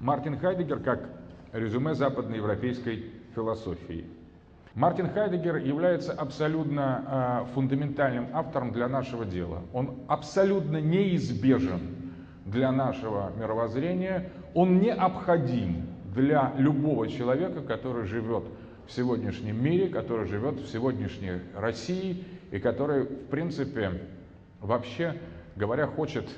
Мартин Хайдегер как резюме западноевропейской философии. Мартин Хайдегер является абсолютно э, фундаментальным автором для нашего дела. Он абсолютно неизбежен для нашего мировоззрения, он необходим для любого человека, который живет в сегодняшнем мире, который живет в сегодняшней России и который, в принципе, вообще говоря, хочет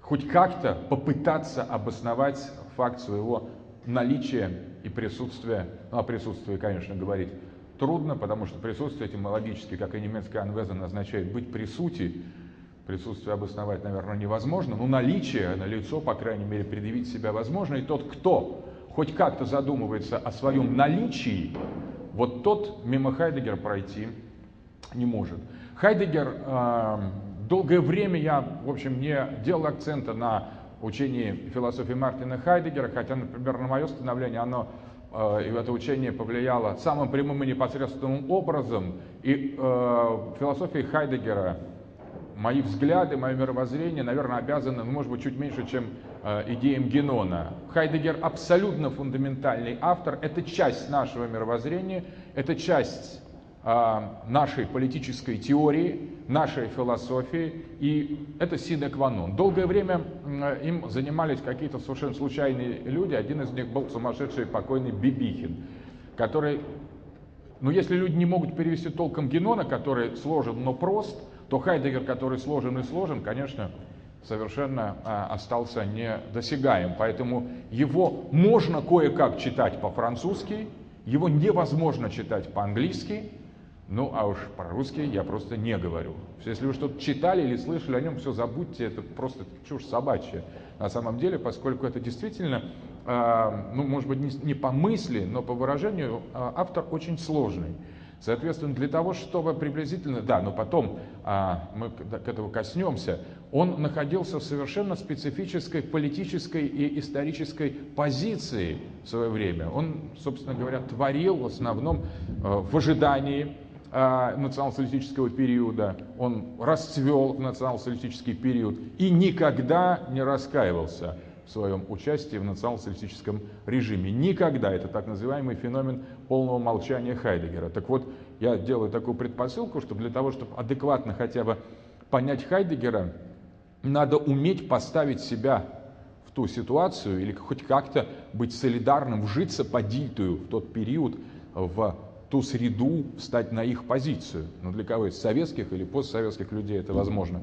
хоть как-то попытаться обосновать факт своего наличия и присутствия, ну, о присутствии, конечно, говорить трудно, потому что присутствие этимологически, как и немецкое анвезен, означает быть присути, присутствие обосновать, наверное, невозможно, но наличие, на лицо, по крайней мере, предъявить себя возможно, и тот, кто хоть как-то задумывается о своем наличии, вот тот мимо Хайдегера пройти не может. Хайдегер, э, долгое время я, в общем, не делал акцента на учении философии Мартина Хайдегера, хотя, например, на мое становление оно э, и это учение повлияло самым прямым и непосредственным образом. И э, философии Хайдегера мои взгляды, мое мировоззрение, наверное, обязаны, ну, может быть, чуть меньше, чем э, идеям Генона. Хайдегер абсолютно фундаментальный автор, это часть нашего мировоззрения, это часть нашей политической теории, нашей философии, и это синекванон. Долгое время э, им занимались какие-то совершенно случайные люди, один из них был сумасшедший покойный Бибихин, который, ну если люди не могут перевести толком Генона, который сложен, но прост – то Хайдегер, который сложен и сложен, конечно, совершенно а, остался недосягаем. Поэтому его можно кое-как читать по-французски, его невозможно читать по-английски, ну а уж про русский я просто не говорю. Если вы что-то читали или слышали о нем, все забудьте, это просто чушь собачья. На самом деле, поскольку это действительно, э, ну может быть не, по мысли, но по выражению, э, автор очень сложный. Соответственно, для того, чтобы приблизительно, да, но потом а, мы к этому коснемся, он находился в совершенно специфической политической и исторической позиции в свое время. Он, собственно говоря, творил в основном а, в ожидании а, национал-социалистического периода, он расцвел в национал-социалистический период и никогда не раскаивался в своем участии в национал-социалистическом режиме. Никогда. Это так называемый феномен полного молчания Хайдегера. Так вот, я делаю такую предпосылку, что для того, чтобы адекватно хотя бы понять Хайдегера, надо уметь поставить себя в ту ситуацию или хоть как-то быть солидарным, вжиться по дильтую в тот период, в ту среду, встать на их позицию. Но для кого из советских или постсоветских людей это возможно?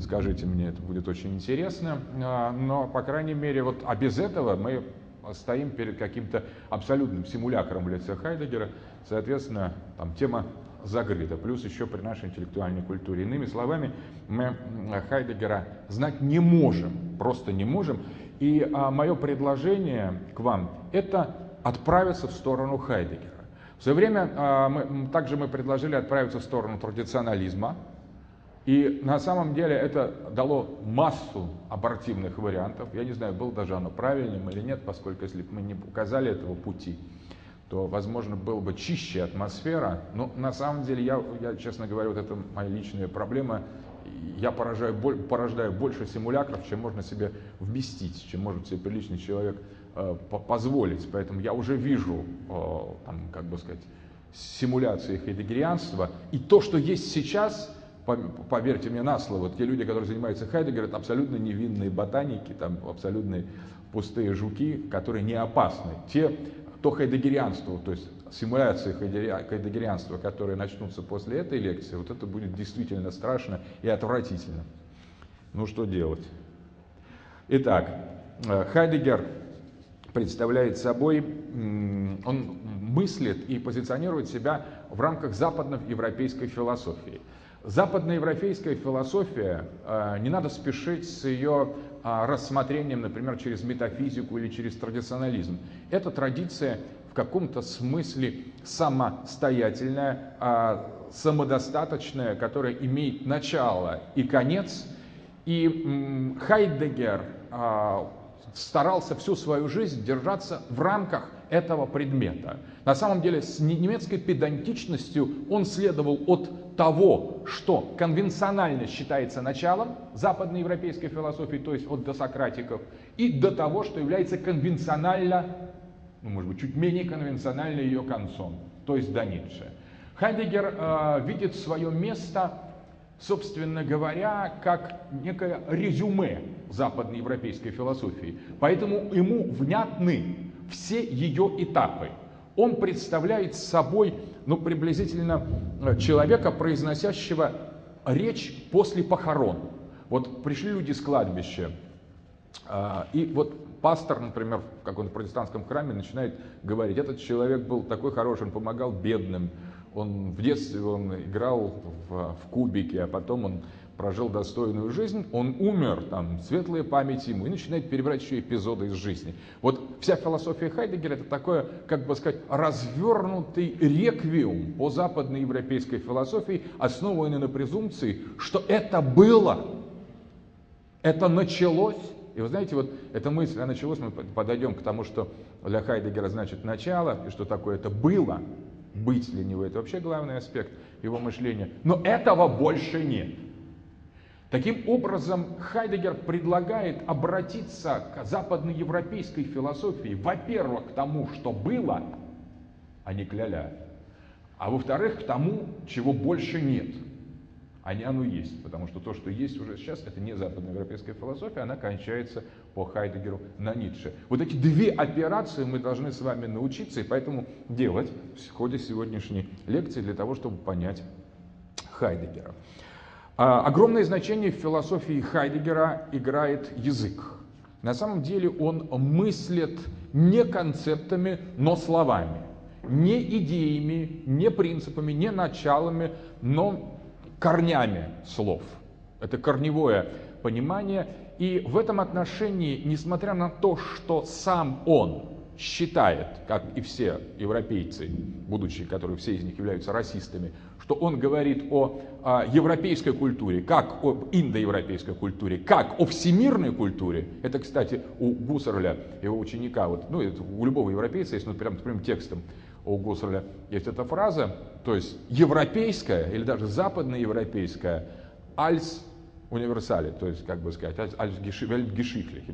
Скажите мне, это будет очень интересно. А, но, по крайней мере, вот, а без этого мы стоим перед каким-то абсолютным симулякром в лице Хайдегера. Соответственно, там тема закрыта. Плюс еще при нашей интеллектуальной культуре. Иными словами, мы Хайдегера знать не можем, просто не можем. И а, мое предложение к вам – это отправиться в сторону Хайдегера. В свое время а, мы, также мы предложили отправиться в сторону традиционализма. И на самом деле это дало массу абортивных вариантов. Я не знаю, был даже оно правильным или нет, поскольку если бы мы не указали этого пути, то, возможно, была бы чище атмосфера. Но на самом деле, я, я честно говоря, вот это моя личная проблема. Я поражаю, порождаю больше симулякров, чем можно себе вместить, чем может себе приличный человек позволить. Поэтому я уже вижу, э, там, как бы сказать, симуляции хайдегерианства. И то, что есть сейчас, поверьте мне на слово, те люди, которые занимаются Хайдегером, это абсолютно невинные ботаники, там абсолютно пустые жуки, которые не опасны. Те, то хайдегерианство, то есть симуляции хайдегерианства, которые начнутся после этой лекции, вот это будет действительно страшно и отвратительно. Ну что делать? Итак, э, Хайдегер представляет собой, он мыслит и позиционирует себя в рамках западноевропейской философии. Западноевропейская философия, э, не надо спешить с ее а, рассмотрением, например, через метафизику или через традиционализм. Это традиция в каком-то смысле самостоятельная, а, самодостаточная, которая имеет начало и конец. И Хайдегер а, старался всю свою жизнь держаться в рамках этого предмета. На самом деле с немецкой педантичностью он следовал от того, что конвенционально считается началом западноевропейской философии, то есть от досократиков, и до того, что является конвенционально, ну, может быть, чуть менее конвенционально ее концом, то есть до Ницше. Хайдегер э, видит свое место, собственно говоря, как некое резюме западноевропейской философии. Поэтому ему внятны все ее этапы. Он представляет собой ну, приблизительно э, человека, произносящего речь после похорон. Вот пришли люди с кладбища, а, и вот пастор, например, в каком-то протестантском храме начинает говорить, этот человек был такой хороший, он помогал бедным, он в детстве он играл в, в кубики, а потом он прожил достойную жизнь, он умер, там, светлая память ему, и начинает перебирать еще эпизоды из жизни. Вот вся философия Хайдегера это такое, как бы сказать, развернутый реквиум по западноевропейской философии, основанный на презумпции, что это было, это началось. И вы знаете, вот эта мысль, она началась, мы подойдем к тому, что для Хайдегера значит начало, и что такое это было, быть него, это вообще главный аспект его мышления. Но этого больше нет. Таким образом, Хайдегер предлагает обратиться к западноевропейской философии, во-первых, к тому, что было, а не к ля-ля, а во-вторых, к тому, чего больше нет, а не оно есть. Потому что то, что есть уже сейчас, это не западноевропейская философия, она кончается по Хайдегеру на Ницше. Вот эти две операции мы должны с вами научиться, и поэтому делать в ходе сегодняшней лекции для того, чтобы понять Хайдегера. А, огромное значение в философии Хайдегера играет язык. На самом деле он мыслит не концептами, но словами. Не идеями, не принципами, не началами, но корнями слов. Это корневое понимание. И в этом отношении, несмотря на то, что сам он считает, как и все европейцы, будучи, которые все из них являются расистами, что он говорит о, о европейской культуре, как о индоевропейской культуре, как о всемирной культуре. Это, кстати, у Гуссерля, его ученика, вот, ну, это у любого европейца есть, ну, прям, прям текстом у Гуссерля есть эта фраза, то есть европейская или даже западноевропейская, альс универсале, то есть, как бы сказать, Альфгешихлих,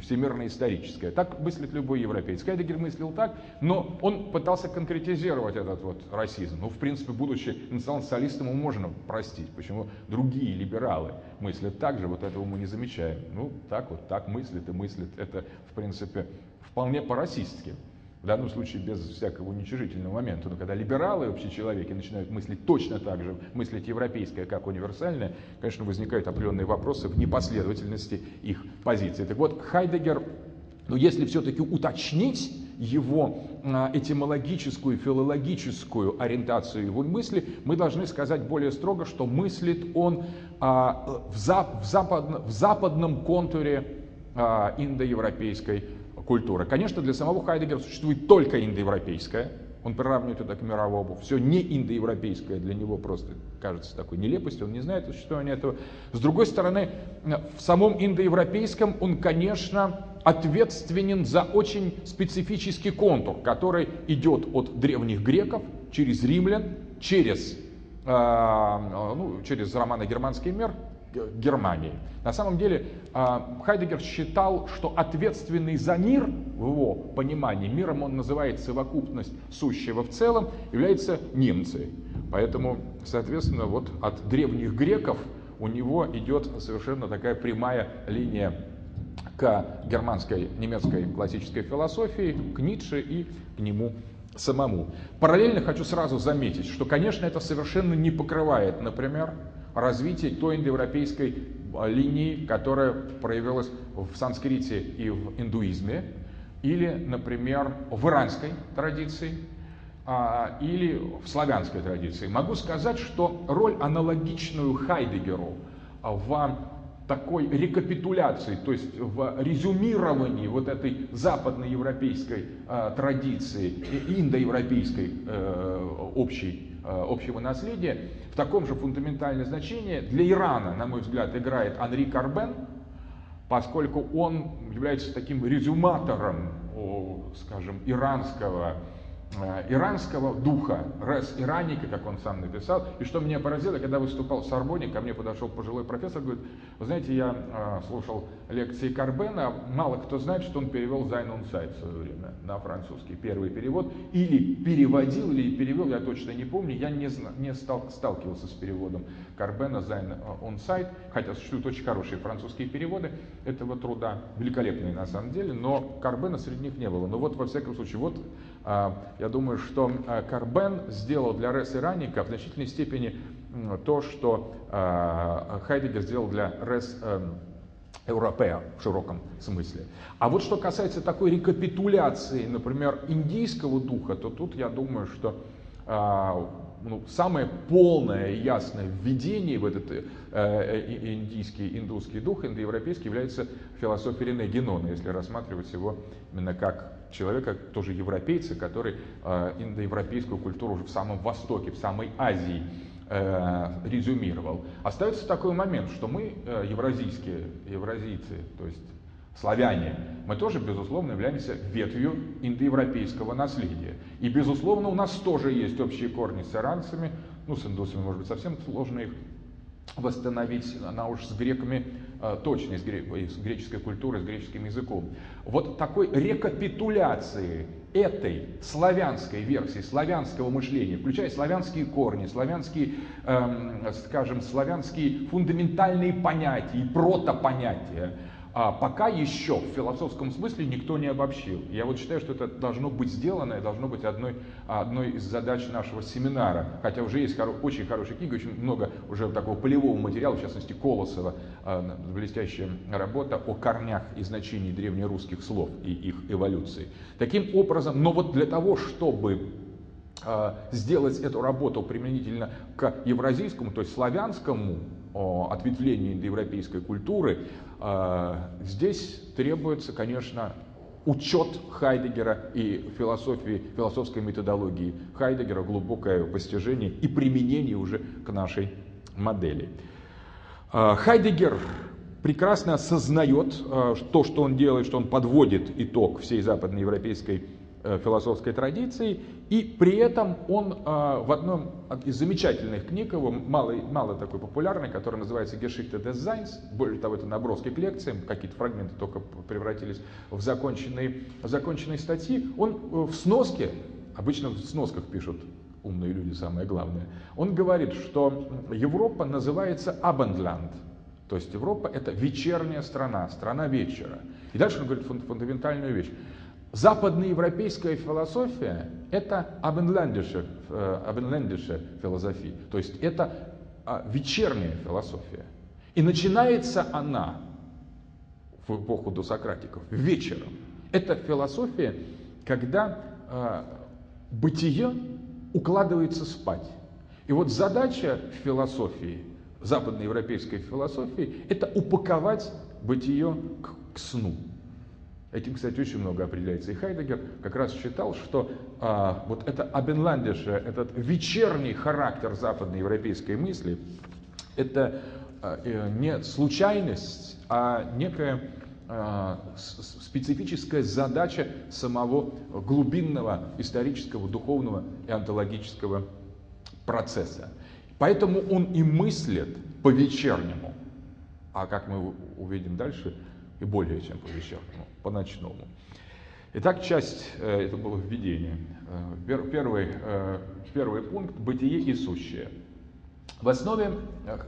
всемирно-историческое. Так мыслит любой европейец. Хайдегер мыслил так, но он пытался конкретизировать этот вот расизм. Ну, в принципе, будучи национал-социалистом, ему можно простить. Почему другие либералы мыслят так же, вот этого мы не замечаем. Ну, так вот, так мыслит и мыслит. Это, в принципе, вполне по-расистски в данном случае без всякого уничижительного момента, но когда либералы, общечеловеки начинают мыслить точно так же, мыслить европейское как универсальное, конечно, возникают определенные вопросы в непоследовательности их позиции. Так вот, Хайдегер, ну если все-таки уточнить его а, этимологическую, филологическую ориентацию его мысли, мы должны сказать более строго, что мыслит он а, в, зап в, запад в западном контуре а, индоевропейской культура. Конечно, для самого Хайдегера существует только индоевропейская, он приравнивает это к мировому. Все не индоевропейское для него просто кажется такой нелепостью, он не знает существования этого. С другой стороны, в самом индоевропейском он, конечно, ответственен за очень специфический контур, который идет от древних греков через римлян, через, э, ну, через романо-германский мир Германии. На самом деле а, Хайдегер считал, что ответственный за мир, в его понимании, миром он называет совокупность сущего в целом, является немцы. Поэтому, соответственно, вот от древних греков у него идет совершенно такая прямая линия к германской, немецкой классической философии, к Ницше и к нему самому. Параллельно хочу сразу заметить, что, конечно, это совершенно не покрывает, например, развитие той индоевропейской а, линии, которая проявилась в санскрите и в индуизме, или, например, в иранской традиции, а, или в славянской традиции. Могу сказать, что роль аналогичную Хайдегеру в такой рекапитуляции, то есть в резюмировании вот этой западноевропейской традиции, индоевропейской э, общей общего наследия, в таком же фундаментальное значение для Ирана, на мой взгляд, играет Анри Карбен, поскольку он является таким резюматором, скажем, иранского иранского духа, рес ираника, как он сам написал. И что меня поразило, когда выступал в Сорбоне, ко мне подошел пожилой профессор, говорит, вы знаете, я э, слушал лекции Карбена, мало кто знает, что он перевел Зайн Сайт в свое время на французский, первый перевод, или переводил, или перевел, я точно не помню, я не, не стал, сталкивался с переводом Карбена Зайн Сайт, хотя существуют очень хорошие французские переводы этого труда, великолепные на самом деле, но Карбена среди них не было. Но вот во всяком случае, вот а, я думаю, что а, Карбен сделал для Рес Ираника в значительной степени то, что а, Хайдегер сделал для Рес эм, Европея в широком смысле. А вот что касается такой рекапитуляции, например, индийского духа, то тут я думаю, что ну, самое полное и ясное введение в этот э, э индийский, индусский дух, индоевропейский, является философия Рене Генона, если рассматривать его именно как человека, тоже европейца, который э, индоевропейскую культуру уже в самом Востоке, в самой Азии э, резюмировал. Остается такой момент, что мы, э, евразийские, евразийцы, то есть славяне, мы тоже, безусловно, являемся ветвью индоевропейского наследия. И, безусловно, у нас тоже есть общие корни с иранцами, ну, с индусами, может быть, совсем сложно их восстановить, она уж с греками э, точно, с, греческой культурой, с греческим языком. Вот такой рекапитуляции этой славянской версии, славянского мышления, включая славянские корни, славянские, эм, скажем, славянские фундаментальные понятия и протопонятия, а пока еще в философском смысле никто не обобщил. Я вот считаю, что это должно быть сделано и должно быть одной, одной из задач нашего семинара. Хотя уже есть хоро, очень хорошая книга, очень много уже такого полевого материала, в частности Колосова, э, блестящая работа о корнях и значении древнерусских слов и их эволюции. Таким образом, но вот для того, чтобы э, сделать эту работу применительно к евразийскому, то есть славянскому ответвлению индоевропейской культуры, а, здесь требуется, конечно, учет Хайдегера и философии, философской методологии Хайдегера, глубокое постижение и применение уже к нашей модели. А, Хайдегер прекрасно осознает а, то, что он делает, что он подводит итог всей западноевропейской Э, философской традиции, и при этом он э, в одном из замечательных книг его, мало, мало такой популярный, который называется Geschichte des Seins, более того, это наброски к лекциям, какие-то фрагменты только превратились в законченные, законченные статьи, он э, в сноске, обычно в сносках пишут умные люди, самое главное, он говорит, что Европа называется Abendland, то есть Европа это вечерняя страна, страна вечера. И дальше он говорит фундаментальную вещь. Западноевропейская философия – это абенлендische, абенлендische философия, то есть это а, вечерняя философия. И начинается она в эпоху досократиков вечером. Это философия, когда э, бытие укладывается спать. И вот задача философии, западноевропейской философии, это упаковать бытие к, к сну. Этим, кстати, очень много определяется. И Хайдегер как раз считал, что а, вот это абенландише, этот вечерний характер западноевропейской мысли, это а, э, не случайность, а некая а, специфическая задача самого глубинного исторического, духовного и онтологического процесса. Поэтому он и мыслит по-вечернему. А как мы увидим дальше, и более чем по вечернему, по ночному. Итак, часть, э, это было введение. Э, первый, э, первый пункт – бытие и сущее. В основе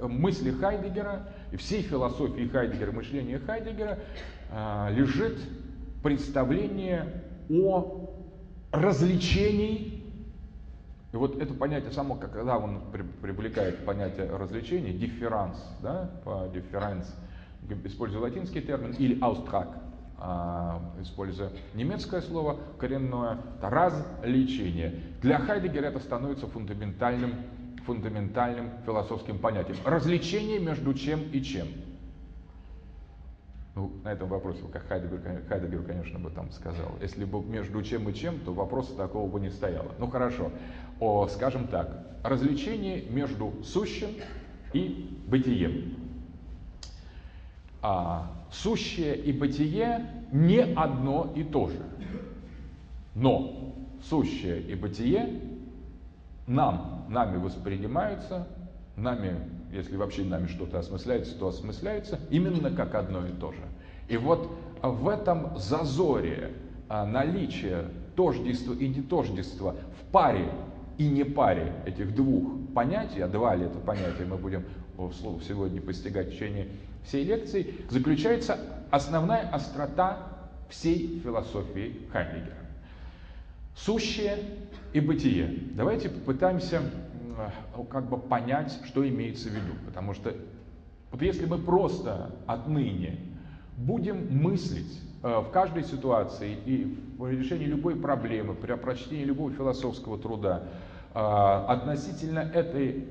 мысли Хайдегера и всей философии Хайдегера, мышления Хайдегера лежит представление о развлечении. И вот это понятие само, когда он привлекает понятие развлечения, дифферанс, да, по дифференс, используя латинский термин, или аустрак, а, используя немецкое слово коренное, различение. Для Хайдегера это становится фундаментальным, фундаментальным философским понятием. Развлечение между чем и чем. Ну, на этом вопросе, как Хайдегер, Хайдегер, конечно, бы там сказал. Если бы между чем и чем, то вопроса такого бы не стояло. Ну хорошо, О, скажем так, развлечение между сущим и бытием. А Сущее и бытие не одно и то же. Но сущее и бытие нам, нами воспринимаются, нами, если вообще нами что-то осмысляется, то осмысляется именно как одно и то же. И вот в этом зазоре а, наличия тождества и нетождества в паре и не паре этих двух понятий, а два ли это понятия мы будем вслух сегодня постигать в течение всей лекции, заключается основная острота всей философии Хайдегера. Сущее и бытие. Давайте попытаемся как бы понять, что имеется в виду. Потому что вот если мы просто отныне будем мыслить э, в каждой ситуации и в решении любой проблемы, при прочтении любого философского труда э, относительно этой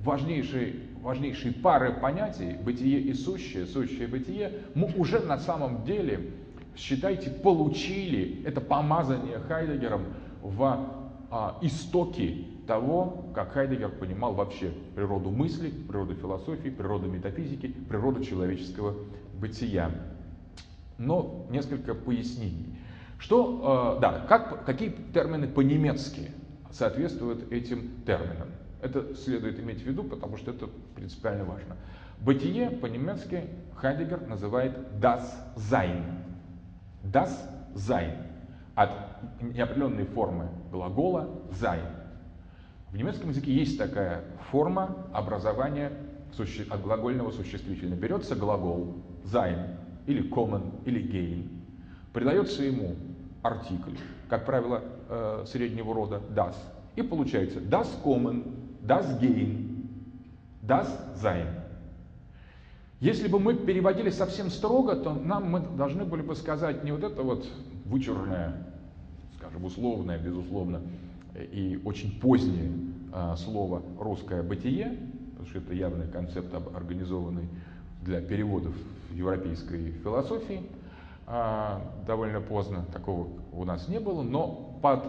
важнейшей, важнейшей пары понятий, бытие и сущее, сущее бытие, мы уже на самом деле, считайте, получили это помазание Хайдегером в а, истоки того, как Хайдегер понимал вообще природу мысли, природу философии, природу метафизики, природу человеческого бытия. Но несколько пояснений. Что, э, да, как, какие термины по-немецки соответствуют этим терминам? Это следует иметь в виду, потому что это принципиально важно. Бытие по-немецки Хайдегер называет das Sein. Das Sein. От неопределенной формы глагола sein. В немецком языке есть такая форма образования от глагольного существительного. Берется глагол sein или kommen или gehen, придается ему артикль, как правило, э, среднего рода das, и получается das kommen das Gehen, das Sein. Если бы мы переводили совсем строго, то нам мы должны были бы сказать не вот это вот вычурное, скажем, условное, безусловно, и очень позднее а, слово «русское бытие», потому что это явный концепт, организованный для переводов европейской философии, а, довольно поздно, такого у нас не было, но под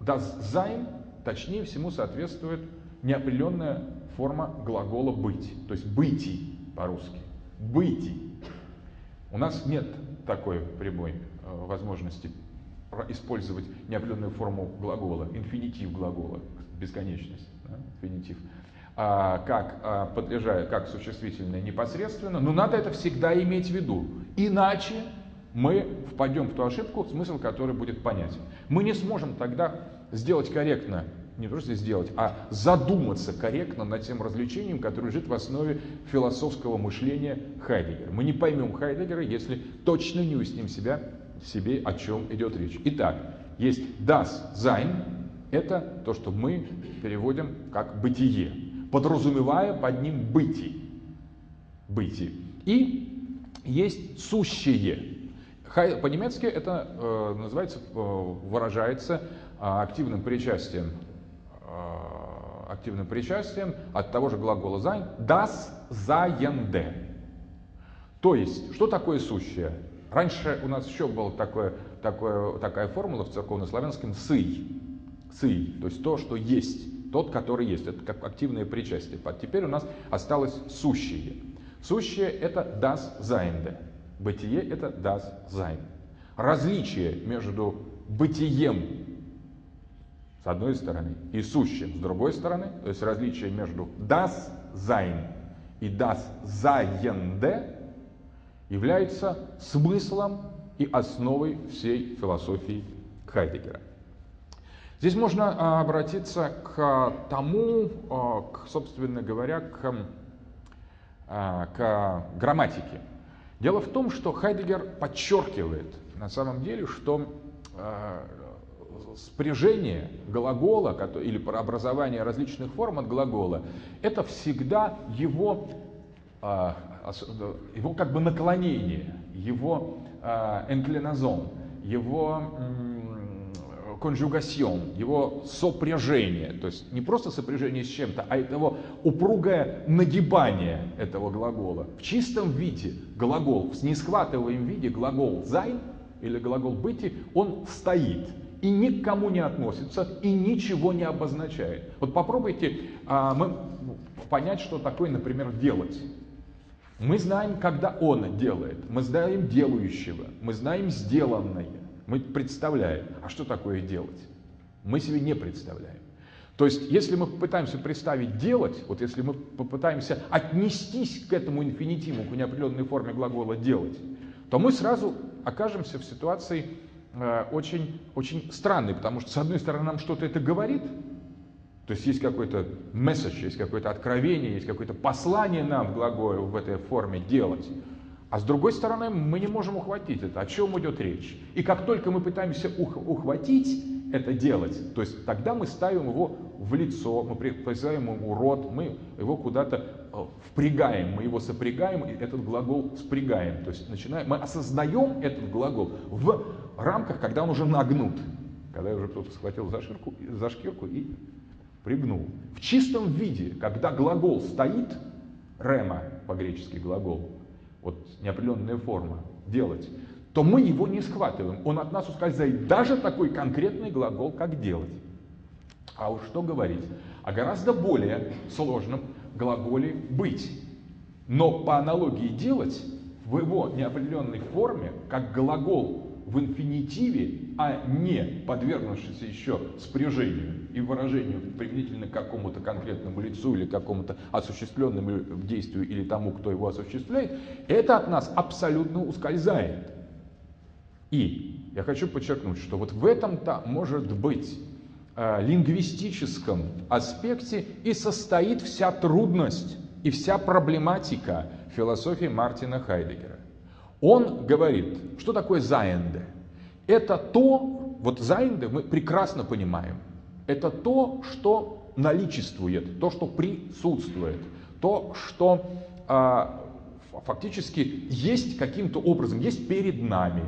das Sein точнее всему соответствует неопределенная форма глагола быть, то есть быти по-русски. Быти. У нас нет такой прямой э, возможности использовать неопределенную форму глагола, инфинитив глагола, бесконечность, да, инфинитив, а, как, а, подлежая, как существительное непосредственно, но надо это всегда иметь в виду. Иначе мы впадем в ту ошибку, смысл которой будет понятен. Мы не сможем тогда сделать корректно не просто сделать, а задуматься корректно над тем развлечением, которое лежит в основе философского мышления Хайдегера. Мы не поймем Хайдегера, если точно не уясним себя, себе, о чем идет речь. Итак, есть das Sein, это то, что мы переводим как бытие, подразумевая под ним бытие. бытие. И есть сущее. По-немецки это э, называется, э, выражается э, активным причастием активным причастием от того же глагола sein, das Seiende. То есть, что такое сущее? Раньше у нас еще была такое, такое, такая формула в церковнославянском «сый». «Сый», то есть то, что есть, тот, который есть. Это как активное причастие. Теперь у нас осталось сущее. Сущее – это das Seiende. Бытие – это das Sein. Различие между бытием с одной стороны, и сущим с другой стороны, то есть различие между das sein и das Seiende является смыслом и основой всей философии Хайдегера. Здесь можно а, обратиться к тому, а, к, собственно говоря, к, а, к грамматике. Дело в том, что Хайдегер подчеркивает на самом деле, что спряжение глагола или образование различных форм от глагола, это всегда его, а, его как бы наклонение, его inclinaison, его conjugaison, его сопряжение, то есть не просто сопряжение с чем-то, а его упругое нагибание этого глагола. В чистом виде глагол, в несхватываемом виде глагол «Sein» или глагол «быти», он стоит – и ни к кому не относится, и ничего не обозначает. Вот попробуйте а, мы, понять, что такое, например, делать. Мы знаем, когда он делает, мы знаем делающего, мы знаем сделанное, мы представляем. А что такое делать? Мы себе не представляем. То есть, если мы попытаемся представить делать, вот если мы попытаемся отнестись к этому инфинитиву, к неопределенной форме глагола делать, то мы сразу окажемся в ситуации очень, очень странной, потому что, с одной стороны, нам что-то это говорит, то есть есть какой-то месседж, есть какое-то откровение, есть какое-то послание нам в глаголе в этой форме делать. А с другой стороны, мы не можем ухватить это. О чем идет речь? И как только мы пытаемся ух ухватить это делать, то есть тогда мы ставим его в лицо, мы присылаем ему рот, мы его куда-то э, впрягаем, мы его сопрягаем, и этот глагол спрягаем. То есть начинаем, мы осознаем этот глагол в рамках, когда он уже нагнут, когда уже кто-то схватил за, ширку, за шкирку и пригнул. В чистом виде, когда глагол стоит, рема по-гречески глагол, вот неопределенная форма, делать, то мы его не схватываем. Он от нас ускользает. Даже такой конкретный глагол, как делать. А уж что говорить о гораздо более сложном глаголе быть. Но по аналогии делать в его неопределенной форме, как глагол в инфинитиве, а не подвергнувшись еще спряжению и выражению применительно к какому-то конкретному лицу или какому-то осуществленному действию или тому, кто его осуществляет, это от нас абсолютно ускользает. И я хочу подчеркнуть, что вот в этом-то может быть лингвистическом аспекте и состоит вся трудность и вся проблематика философии Мартина Хайдегера. Он говорит, что такое заенде? Это то, вот заенде мы прекрасно понимаем, это то, что наличествует, то, что присутствует, то, что а, фактически есть каким-то образом, есть перед нами.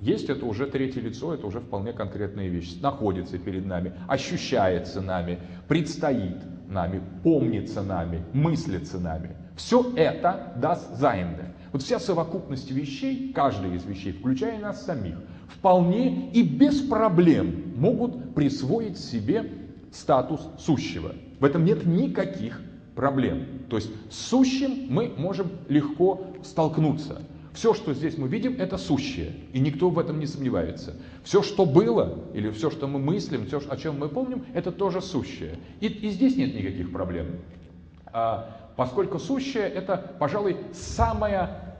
Есть это уже третье лицо, это уже вполне конкретная вещь. Находится перед нами, ощущается нами, предстоит нами, помнится нами, мыслится нами. Все это даст заинде. Вот вся совокупность вещей, каждая из вещей, включая нас самих, вполне и без проблем могут присвоить себе статус сущего. В этом нет никаких проблем. То есть с сущим мы можем легко столкнуться. Все, что здесь мы видим, это сущее, и никто в этом не сомневается. Все, что было, или все, что мы мыслим, все, о чем мы помним, это тоже сущее. И, и здесь нет никаких проблем. А, поскольку сущее это, пожалуй, самая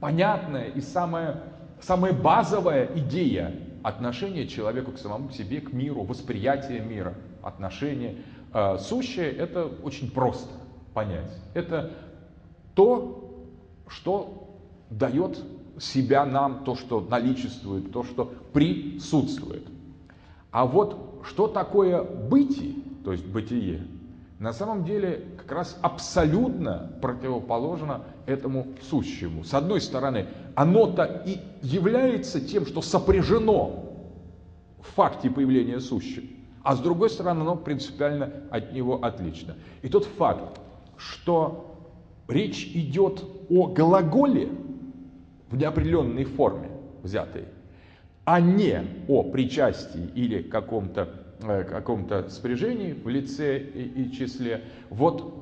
понятная и самая, самая базовая идея отношения человека к самому себе, к миру, восприятие мира, отношения. А, сущее это очень просто понять. Это то, что дает себя нам, то, что наличествует, то, что присутствует. А вот что такое бытие, то есть бытие, на самом деле как раз абсолютно противоположно этому сущему. С одной стороны, оно-то и является тем, что сопряжено в факте появления сущего, а с другой стороны, оно принципиально от него отлично. И тот факт, что речь идет о глаголе в неопределенной форме взятой, а не о причастии или каком-то Э, каком-то спряжении в лице и, числе. Вот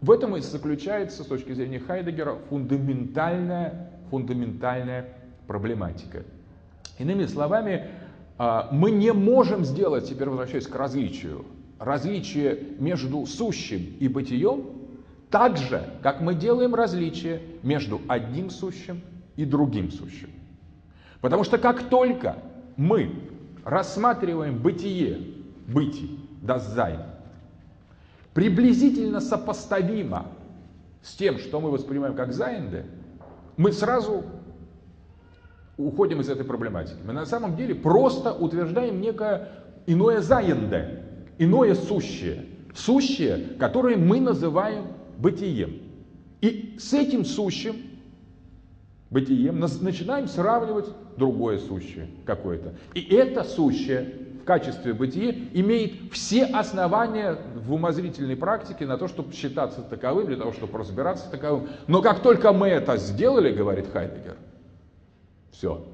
в этом и заключается, с точки зрения Хайдегера, фундаментальная, фундаментальная проблематика. Иными словами, а, мы не можем сделать, теперь возвращаясь к различию, различие между сущим и бытием так же, как мы делаем различие между одним сущим и другим сущим. Потому что как только мы рассматриваем бытие бытие, das Sein, приблизительно сопоставимо с тем, что мы воспринимаем как Seiende, мы сразу уходим из этой проблематики. Мы на самом деле просто утверждаем некое иное Seiende, иное сущее, сущее, которое мы называем бытием. И с этим сущим бытием начинаем сравнивать другое сущее какое-то. И это сущее в качестве бытия имеет все основания в умозрительной практике на то, чтобы считаться таковым, для того, чтобы разбираться таковым. Но как только мы это сделали, говорит Хайдегер, все,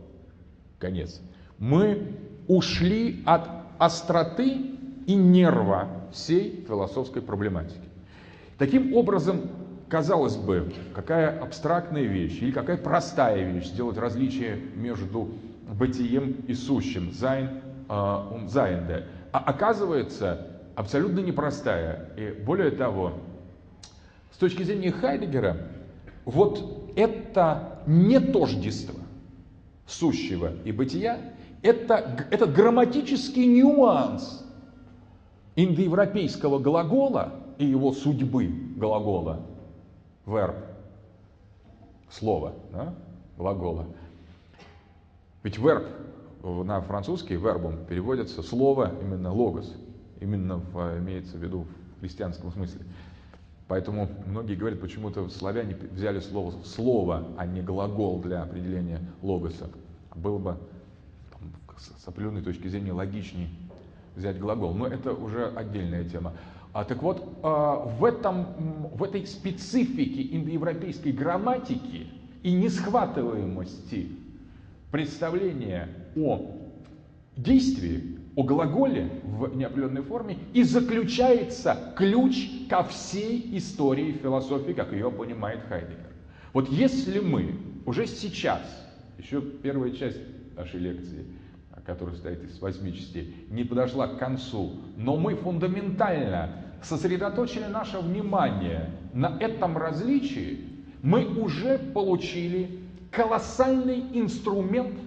конец. Мы ушли от остроты и нерва всей философской проблематики. Таким образом, казалось бы, какая абстрактная вещь или какая простая вещь сделать различие между бытием и сущим, Sein, Seiende. А оказывается, абсолютно непростая. И более того, с точки зрения Хайдегера, вот это нетождество сущего и бытия, это, этот грамматический нюанс индоевропейского глагола и его судьбы глагола, Verb, слово, да, глагола. Ведь верб на французский вербом переводится слово именно логос, именно в, имеется в виду в христианском смысле. Поэтому многие говорят, почему-то славяне взяли слово слово, а не глагол для определения логоса. Было бы там, с определенной точки зрения логичнее взять глагол. Но это уже отдельная тема. А, так вот, а, в, этом, в этой специфике индоевропейской грамматики и несхватываемости представления о действии, о глаголе в неопределенной форме и заключается ключ ко всей истории философии, как ее понимает Хайдегер. Вот если мы уже сейчас, еще первая часть нашей лекции, которая состоит из восьми частей, не подошла к концу, но мы фундаментально сосредоточили наше внимание на этом различии, мы уже получили колоссальный инструмент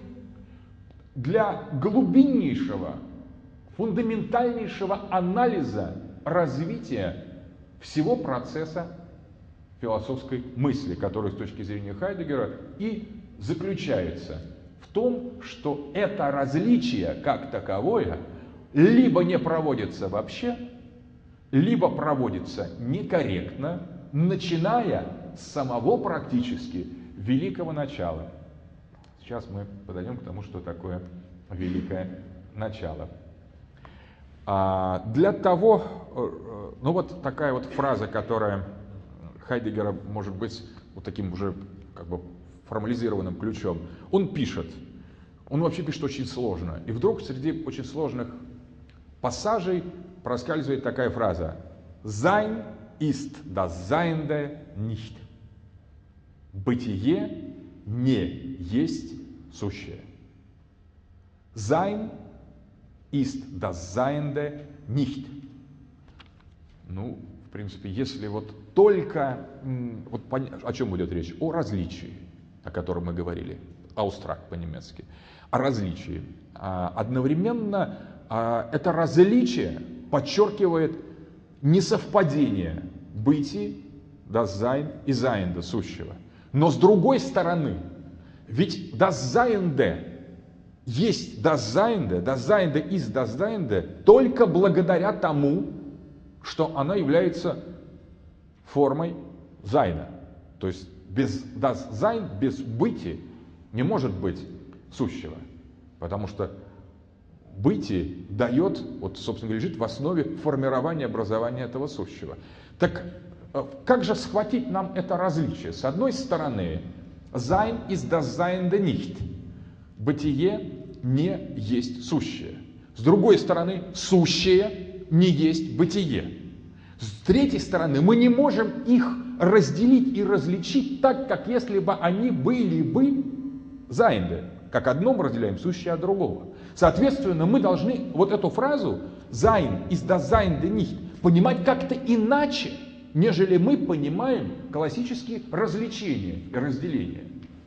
для глубиннейшего, фундаментальнейшего анализа развития всего процесса философской мысли, который с точки зрения Хайдегера и заключается том, что это различие как таковое либо не проводится вообще, либо проводится некорректно, начиная с самого практически великого начала. Сейчас мы подойдем к тому, что такое великое начало. А для того, э, ну вот такая вот фраза, которая Хайдегера может быть вот таким уже как бы формализированным ключом. Он пишет, он вообще пишет очень сложно. И вдруг среди очень сложных пассажей проскальзывает такая фраза. Sein ist das Seiende nicht. Бытие не есть сущее. Sein ist das Seiende nicht. Ну, в принципе, если вот только, вот о чем идет речь? О различии, о котором мы говорили, аустрак по-немецки, о различии. А одновременно а, это различие подчеркивает несовпадение das Sein и Sein, сущего. Но с другой стороны, ведь Seiende есть Seiende ist das Seiende только благодаря тому, что она является формой Зайна. То есть без das Sein, без бытия не может быть сущего. Потому что бытие дает, вот, собственно лежит в основе формирования образования этого сущего. Так э, как же схватить нам это различие? С одной стороны, sein ist das Seiende nicht. Бытие не есть сущее. С другой стороны, сущее не есть бытие. С третьей стороны, мы не можем их разделить и различить так, как если бы они были бы Зайнды, как одно мы разделяем сущее от другого. Соответственно, мы должны вот эту фразу «sein ist das Sein nicht» понимать как-то иначе, нежели мы понимаем классические развлечения и разделения.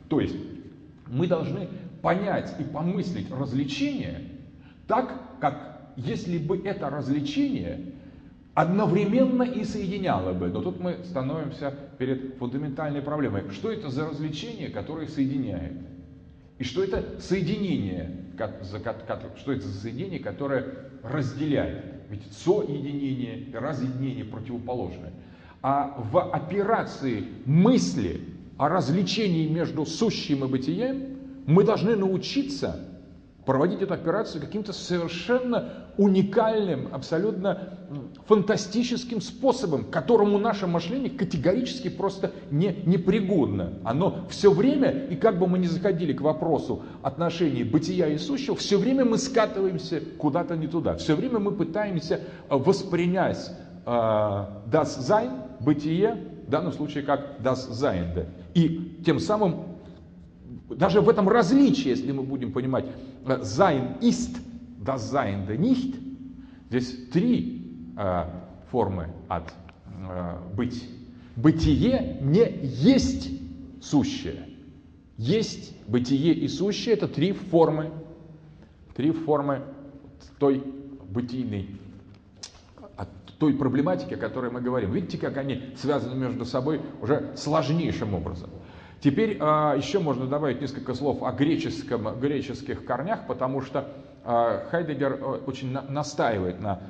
То есть мы должны понять и помыслить развлечение так, как если бы это развлечение одновременно и соединяло бы. Но тут мы становимся перед фундаментальной проблемой. Что это за развлечение, которое соединяет? И что это соединение, что это за соединение, которое разделяет? Ведь соединение и разъединение противоположны. А в операции мысли о развлечении между сущим и бытием мы должны научиться проводить эту операцию каким-то совершенно уникальным, абсолютно фантастическим способом, которому наше мышление категорически просто не, непригодно. Оно все время, и как бы мы ни заходили к вопросу отношений бытия и сущего, все время мы скатываемся куда-то не туда. Все время мы пытаемся э, воспринять э, das Sein, бытие, в данном случае как das Seinde. И тем самым, даже в этом различии, если мы будем понимать, э, sein ist, das Seinde nicht, здесь три э, формы от э, быть. Бытие не есть сущее. Есть бытие и сущее – это три формы, три формы той бытийной, от той проблематики, о которой мы говорим. Видите, как они связаны между собой уже сложнейшим образом. Теперь а, еще можно добавить несколько слов о греческом, греческих корнях, потому что Хайдегер э, очень на, настаивает на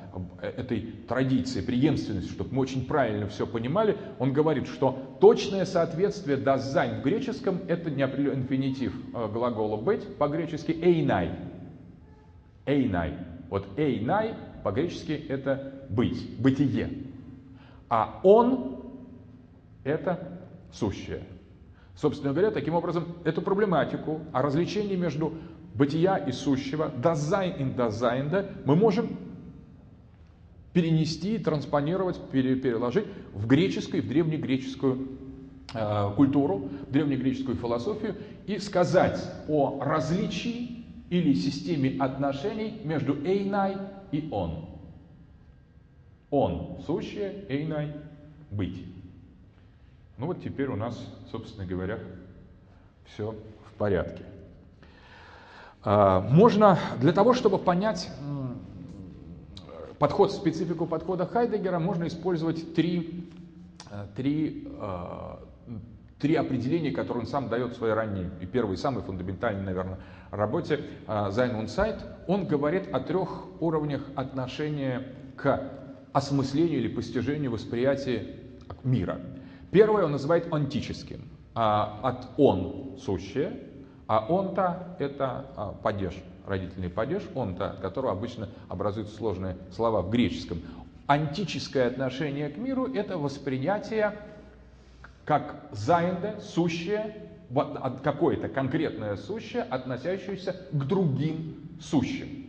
э, этой традиции, преемственности, чтобы мы очень правильно все понимали. Он говорит, что точное соответствие «das Sein» в греческом – это неопределенный инфинитив э, глагола «быть», по-гречески «εἶναι». «Εἶναι». Вот «εἶναι» по-гречески – это «быть», «бытие». А «ὄν» – это «сущее». Собственно говоря, таким образом, эту проблематику о различении между бытия и сущего, das Sein и das Seiende, мы можем перенести, транспонировать, переложить в греческую, в древнегреческую э, культуру, древнегреческую философию и сказать о различии или системе отношений между εἶναι и он. Он – сущее, эйнай – быть. Ну вот теперь у нас, собственно говоря, все в порядке. А, можно для того, чтобы понять подход, специфику подхода Хайдегера, можно использовать три, э, три, э, три определения, которые он сам дает в своей ранней и первой, самой фундаментальной, наверное, работе Sein und Zeit. Он говорит о трех уровнях отношения к осмыслению или постижению восприятия мира. Первое он называет антическим, а, от «он» сущее, а он-то это а, падеж, родительный падеж, он-то, от которого обычно образуются сложные слова в греческом. Антическое отношение к миру – это восприятие как заинде, сущее, какое-то конкретное сущее, относящееся к другим сущим.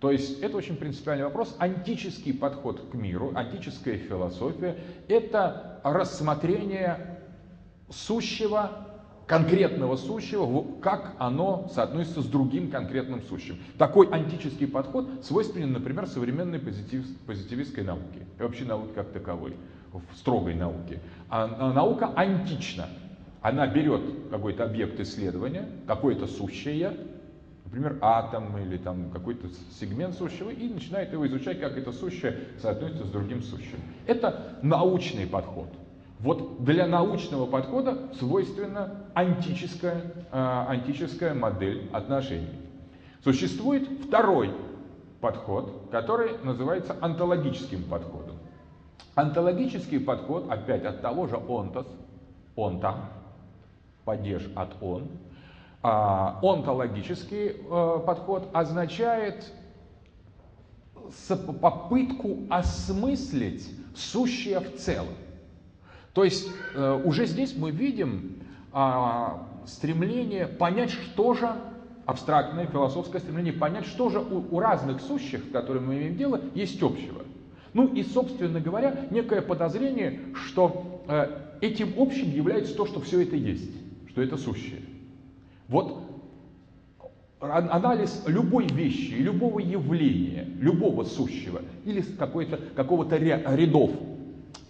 То есть это очень принципиальный вопрос. Антический подход к миру, антическая философия – это рассмотрение сущего конкретного сущего, как оно соотносится с другим конкретным сущим. Такой антический подход свойственен, например, современной позитив, позитивистской науке, и вообще науке как таковой, в строгой науке. А, а наука антична. Она берет какой-то объект исследования, какое-то сущее, например, атом или там какой-то сегмент сущего, и начинает его изучать, как это сущее соотносится с другим сущим. Это научный подход. Вот для научного подхода свойственна антическая, э, антическая модель отношений. Существует второй подход, который называется онтологическим подходом. Онтологический подход, опять от того же онтос, онта, падеж от он, а, онтологический э, подход означает попытку осмыслить сущее в целом. То есть э, уже здесь мы видим а, стремление понять, что же абстрактное философское стремление понять, что же у, разных сущих, с которыми мы имеем дело, есть общего. Ну и, собственно говоря, некое подозрение, что э, этим общим является то, что все это есть, что это сущее. Вот анализ любой вещи, любого явления, любого сущего или какого-то рядов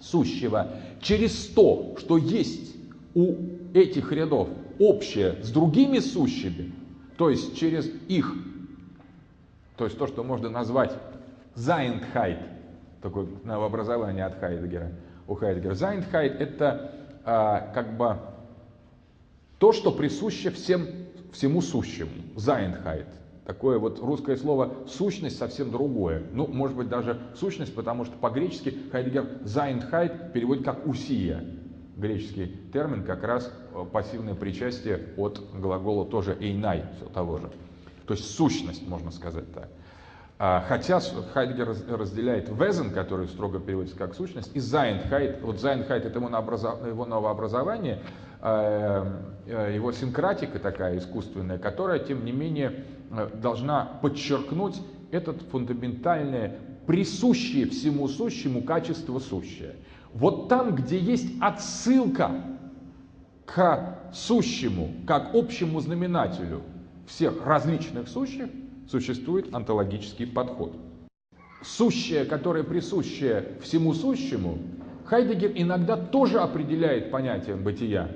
сущего через то, что есть у этих рядов общее с другими сущими, то есть через их, то есть то, что можно назвать Seiendheit, такое новообразование от Хайдегера, у Хайдегера. Seiendheit это а, как бы то, что присуще всем, всему сущему. Seiendheit. Такое вот русское слово «сущность» совсем другое. Ну, может быть, даже «сущность», потому что по-гречески Хайдегер «Seiendheit» переводит как «οὐσία». Греческий термин как раз э, пассивное причастие от глагола тоже «εἶναι», все того же. То есть сущность, можно сказать так. А, хотя Хайдгер разделяет Wesen, который строго переводится как сущность, и Seiendheit. Вот Seiendheit это его, его новообразование, э, э, его синкратика такая искусственная, которая, тем не менее, должна подчеркнуть этот фундаментальное, присущее всему сущему качество сущее. Вот там, где есть отсылка к сущему, как общему знаменателю всех различных сущих, существует онтологический подход. Сущее, которое присущее всему сущему, Хайдегер иногда тоже определяет понятием бытия.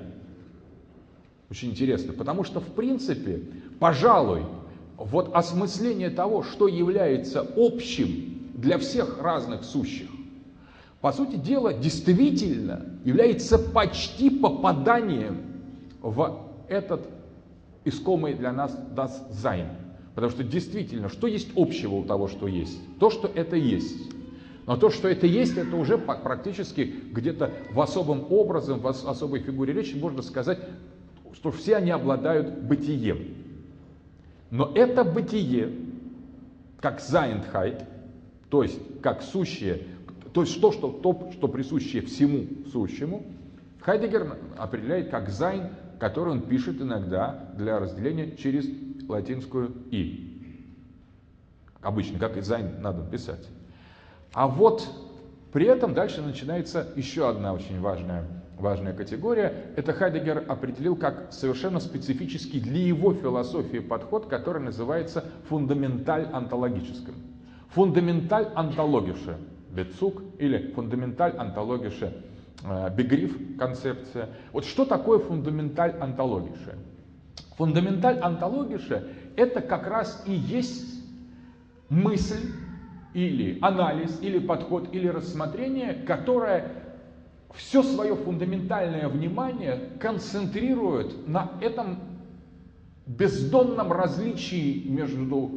Очень интересно, потому что, в принципе, пожалуй, вот осмысление того, что является общим для всех разных сущих, по сути дела, действительно является почти попаданием в этот искомый для нас das Sein. Потому что действительно, что есть общего у того, что есть? То, что это есть. Но то, что это есть, это уже практически где-то в особом образе, в особой фигуре речи можно сказать, что все они обладают бытием. Но это бытие, как Seiendheit, то есть как сущее, то есть то, что, то, что присущее всему сущему, Хайдегер определяет как Sein, который он пишет иногда для разделения через латинскую «и». Обычно, как и Sein надо писать. А вот при этом дальше начинается еще одна очень важная важная категория. Это Хайдегер определил как совершенно специфический для его философии подход, который называется фундаменталь-онтологическим. Фундаменталь онтологише Бецук или фундаменталь онтологише э, Бегриф концепция. Вот что такое фундаменталь онтологише? Фундаменталь онтологише это как раз и есть мысль или анализ, или подход, или рассмотрение, которое все свое фундаментальное внимание концентрирует на этом бездонном различии между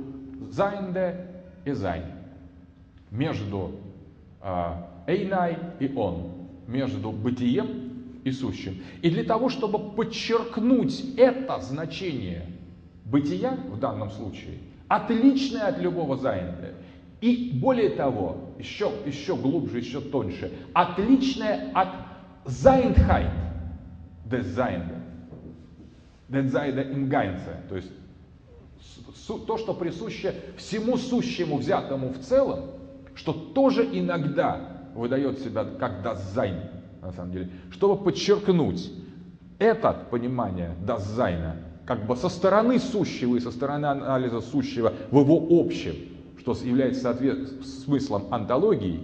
Seiende и Sein, между э, εἶναι и ὄν, между бытием и сущим. И для того, чтобы подчеркнуть это значение бытия в данном случае, отличное от любого Seiende, и более того, еще, еще глубже, еще тоньше, отличное от des Seinde im Ganze, то есть то, что присуще всему сущему, взятому в целом, что тоже иногда выдает себя как Sein, на самом деле, чтобы подчеркнуть это понимание Sein, как бы со стороны сущего и со стороны анализа сущего в его общем, что является соответ... смыслом антологии,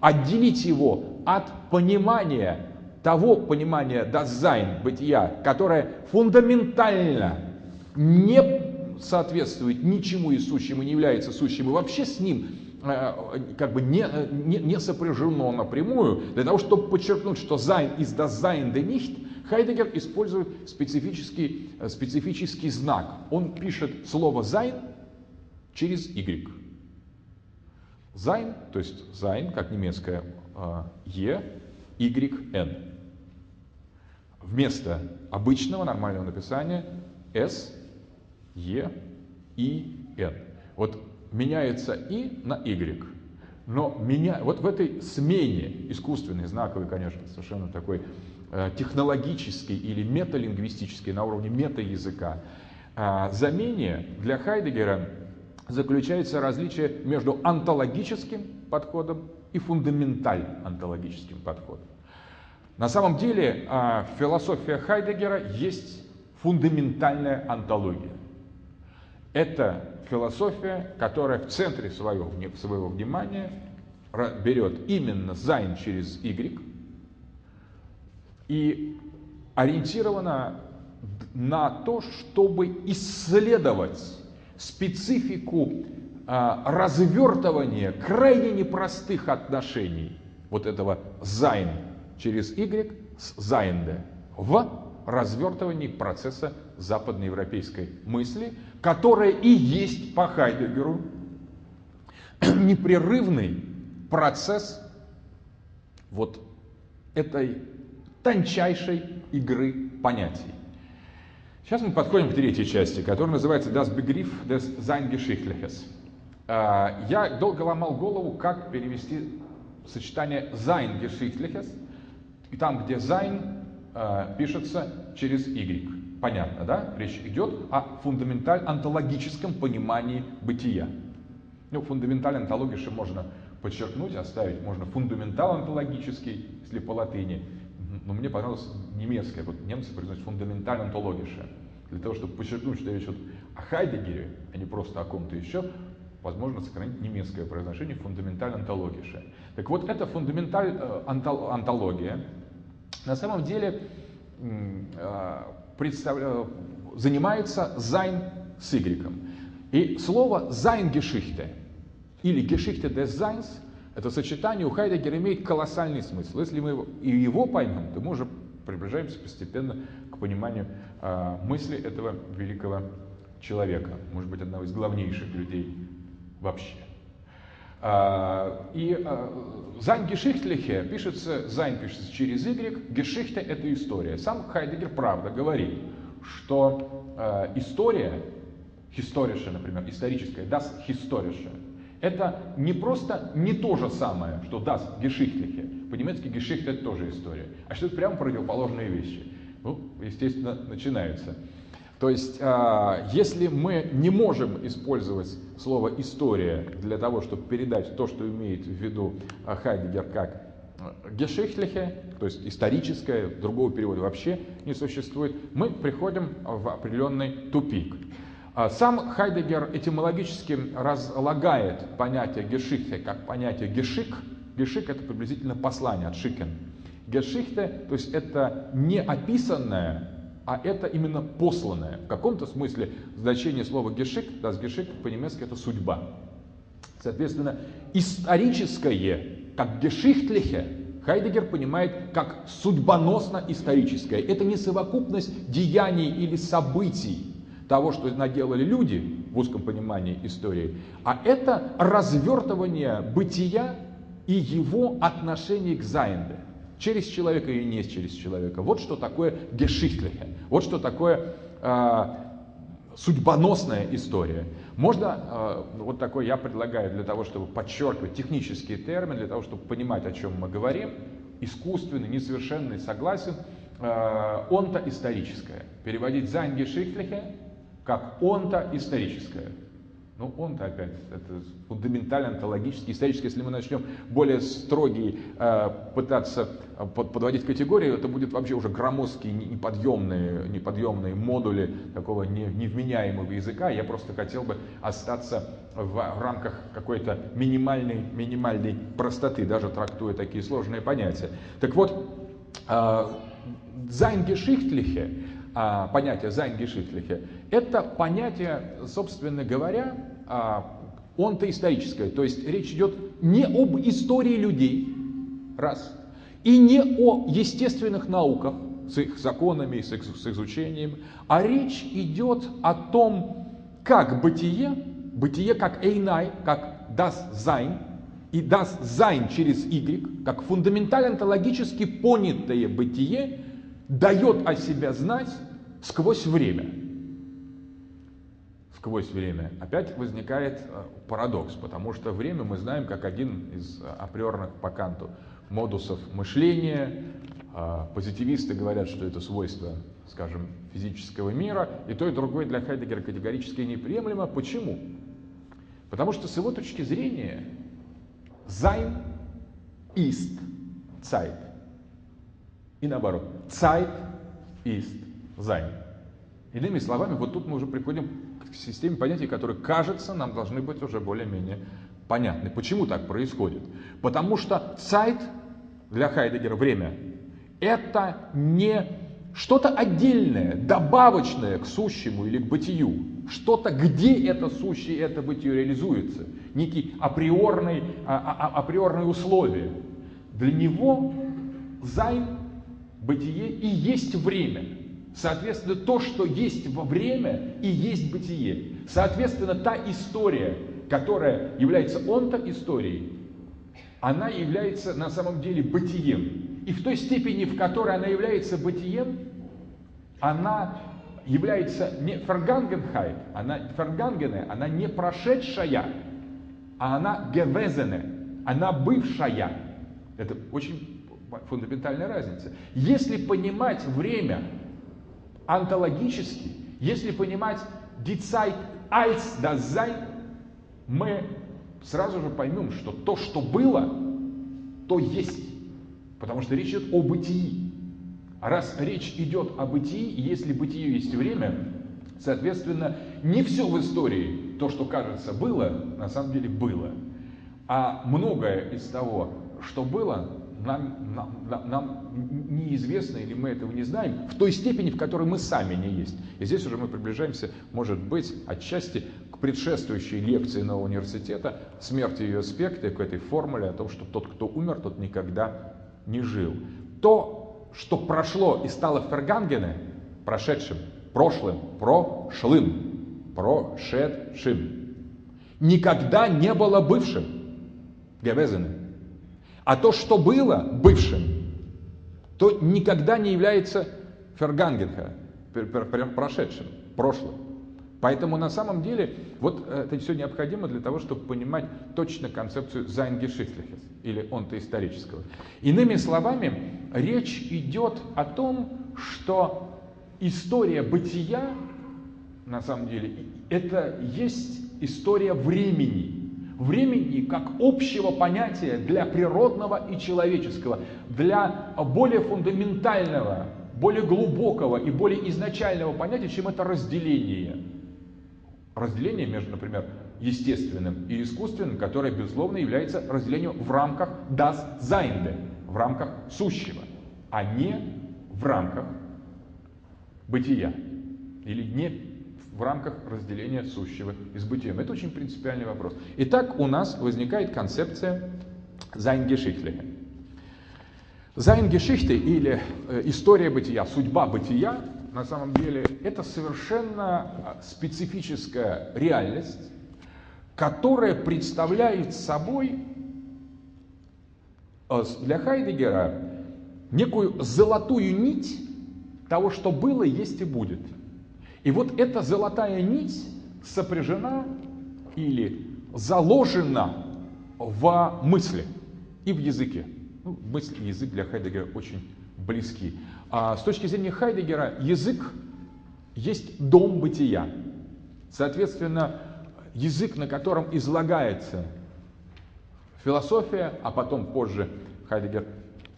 отделить его от понимания того понимания das Sein, бытия, которое фундаментально не соответствует ничему из сущему, не является сущим, и вообще с ним э, как бы не, не, не сопряжено напрямую, для того, чтобы подчеркнуть, что Sein ist das Seiende nicht, Хайдегер использует специфический, э, специфический знак. Он пишет слово Sein через y. Sein, то есть sein, как немецкое E, Y, N. Вместо обычного нормального написания S, E, I, N. Вот меняется И на Y. Но меня, вот в этой смене, искусственной, знаковой, конечно, совершенно такой э, технологический или металингвистический на уровне метаязыка, э, замене для Хайдегера заключается различие между онтологическим подходом и фундаменталь-онтологическим подходом. На самом деле а, философия Хайдегера есть фундаментальная онтология. Это философия, которая в центре своего, своего внимания берет именно Sein через y и ориентирована на то, чтобы исследовать специфику а, развертывания крайне непростых отношений вот этого Sein через y с Seiende в развертывании процесса западноевропейской мысли, которая и есть по Хайдегеру непрерывный процесс вот этой тончайшей игры понятий. Сейчас мы подходим к третьей части, которая называется Das Begriff des Sein-Geschichtliches. А, я долго ломал голову, как перевести сочетание Sein Geschichtliches, и там, где Sein а, пишется через Y. Понятно, да? Речь идет о фундаменталь-онтологическом понимании бытия. Ну, фундаментальной онтологии можно подчеркнуть, оставить, можно фундаментал онтологический, если по латыни, но мне понравилось немецкое, вот немцы произносят фундаменталь онтологише, для того, чтобы подчеркнуть, что речь идет о Хайдегере, а не просто о ком-то еще, возможно сохранить немецкое произношение фундаменталь онтологише. Так вот, эта фундаменталь э, онтология на самом деле представля... занимается Зайн с Y. И слово Seinsgeschichte или Geschichte des Seins это сочетание у Хайдегера имеет колоссальный смысл. Если мы его, и его поймем, то мы уже приближаемся постепенно к пониманию э, мысли этого великого человека, может быть, одного из главнейших людей вообще. Э, и э, Seinsgeschichtliche пишется, Sein пишется через Y, Geschichte это история. Сам Хайдегер, правда, говорит, что история, историша, например, историческая, das historische, это не просто не то же самое, что das Geschichtliche. По-немецки Geschichte это тоже история. А что это прямо противоположные вещи. Ну, естественно, начинаются. То есть, а, если мы не можем использовать слово «история» для того, чтобы передать то, что имеет в виду а, Хайдегер как Geschichtliche, то есть историческое, другого перевода вообще не существует, мы приходим в определенный тупик. А сам Хайдегер этимологически разлагает понятие гешихте как понятие гешик. Гешик это приблизительно послание от шикен. Гешихте, то есть это не описанное, а это именно посланное. В каком-то смысле значение слова гешик, да, гешик по-немецки это судьба. Соответственно, историческое, как geschichtliche, Хайдегер понимает как судьбоносно историческое. Это не совокупность деяний или событий, того, что наделали люди в узком понимании истории, а это развертывание бытия и его отношение к Seiende. Через человека и не через человека. Вот что такое geschichtliche. Вот что такое э, судьбоносная история. Можно, э, вот такой я предлагаю для того, чтобы подчеркивать технический термин, для того, чтобы понимать, о чем мы говорим, искусственный, несовершенный, согласен, э, он-то историческое. Переводить «зайнгешихтлихе» как он-то историческое. Ну, он-то опять, это фундаментально, онтологически, исторически. Если мы начнем более строгие э, пытаться э, под, подводить категории, это будет вообще уже громоздкие, неподъемные, неподъемные модули такого не, невменяемого языка. Я просто хотел бы остаться в, рамках какой-то минимальной, минимальной простоты, даже трактуя такие сложные понятия. Так вот, э, Зайнгешихтлихе а, понятие «зайнгешихтлихе» — это понятие, собственно говоря, а, он-то историческое. То есть речь идет не об истории людей, раз, и не о естественных науках с их законами, с их с изучением, а речь идет о том, как бытие, бытие как эйнай, как das sein, и das sein через y, как фундаментально онтологически понятое бытие, дает о себе знать сквозь время. Сквозь время. Опять возникает э, парадокс, потому что время мы знаем как один из э, априорных по Канту модусов мышления. А, позитивисты говорят, что это свойство, скажем, физического мира, и то и другое для Хайдегера категорически неприемлемо. Почему? Потому что с его точки зрения Sein ist Zeit. И наоборот, Zeit ist sein. Иными словами, вот тут мы уже приходим к системе понятий, которые, кажется, нам должны быть уже более-менее понятны. Почему так происходит? Потому что Zeit для Хайдегера время это не что-то отдельное, добавочное к сущему или к бытию, что-то, где это сущее, это бытие реализуется, некий априорный, а, а, а, априорные условия. Для него займ, бытие и есть время. Соответственно, то, что есть во время, и есть бытие. Соответственно, та история, которая является он-то историей, она является на самом деле бытием. И в той степени, в которой она является бытием, она является не фергангенхайт, она фергангене, она не прошедшая, а она гевезене, она бывшая. Это очень фундаментальная разница. Если понимать время онтологически, если понимать die Zeit als das Sein, мы сразу же поймем, что то, что было, то есть. Потому что речь идет о бытии. А раз речь идет о бытии, если бытие есть время, соответственно, не все в истории, то, что кажется было, на самом деле было. А многое из того, что было, нам, нам, нам неизвестно или мы этого не знаем в той степени, в которой мы сами не есть. И здесь уже мы приближаемся, может быть, отчасти к предшествующей лекции нового университета, смерти ее аспекте, к этой формуле о том, что тот, кто умер, тот никогда не жил. То, что прошло и стало Фергангене, прошедшим, прошлым, прошлым, прошедшим, никогда не было бывшим. Гевезене. А то, что было бывшим, то никогда не является фергангенха, прошедшим, прошлым. Поэтому на самом деле вот это все необходимо для того, чтобы понимать точно концепцию Зайнгешихтлихес, или онто исторического. Иными словами, речь идет о том, что история бытия, на самом деле, это есть история времени, времени как общего понятия для природного и человеческого, для более фундаментального, более глубокого и более изначального понятия, чем это разделение. Разделение между, например, естественным и искусственным, которое, безусловно, является разделением в рамках das Seinde, в рамках сущего, а не в рамках бытия или не в рамках разделения сущего и с бытием. Это очень принципиальный вопрос. Итак, у нас возникает концепция Зайнгешихтлиха. Зайнгешихты или э, история бытия, судьба бытия, на самом деле, это совершенно а, специфическая реальность, которая представляет собой э, для Хайдегера некую золотую нить того, что было, есть и будет – и вот эта золотая нить сопряжена или заложена в мысли и в языке. Ну, мысль и язык для Хайдегера очень близки. А с точки зрения Хайдегера язык есть дом бытия. Соответственно, язык, на котором излагается философия, а потом позже Хайдегер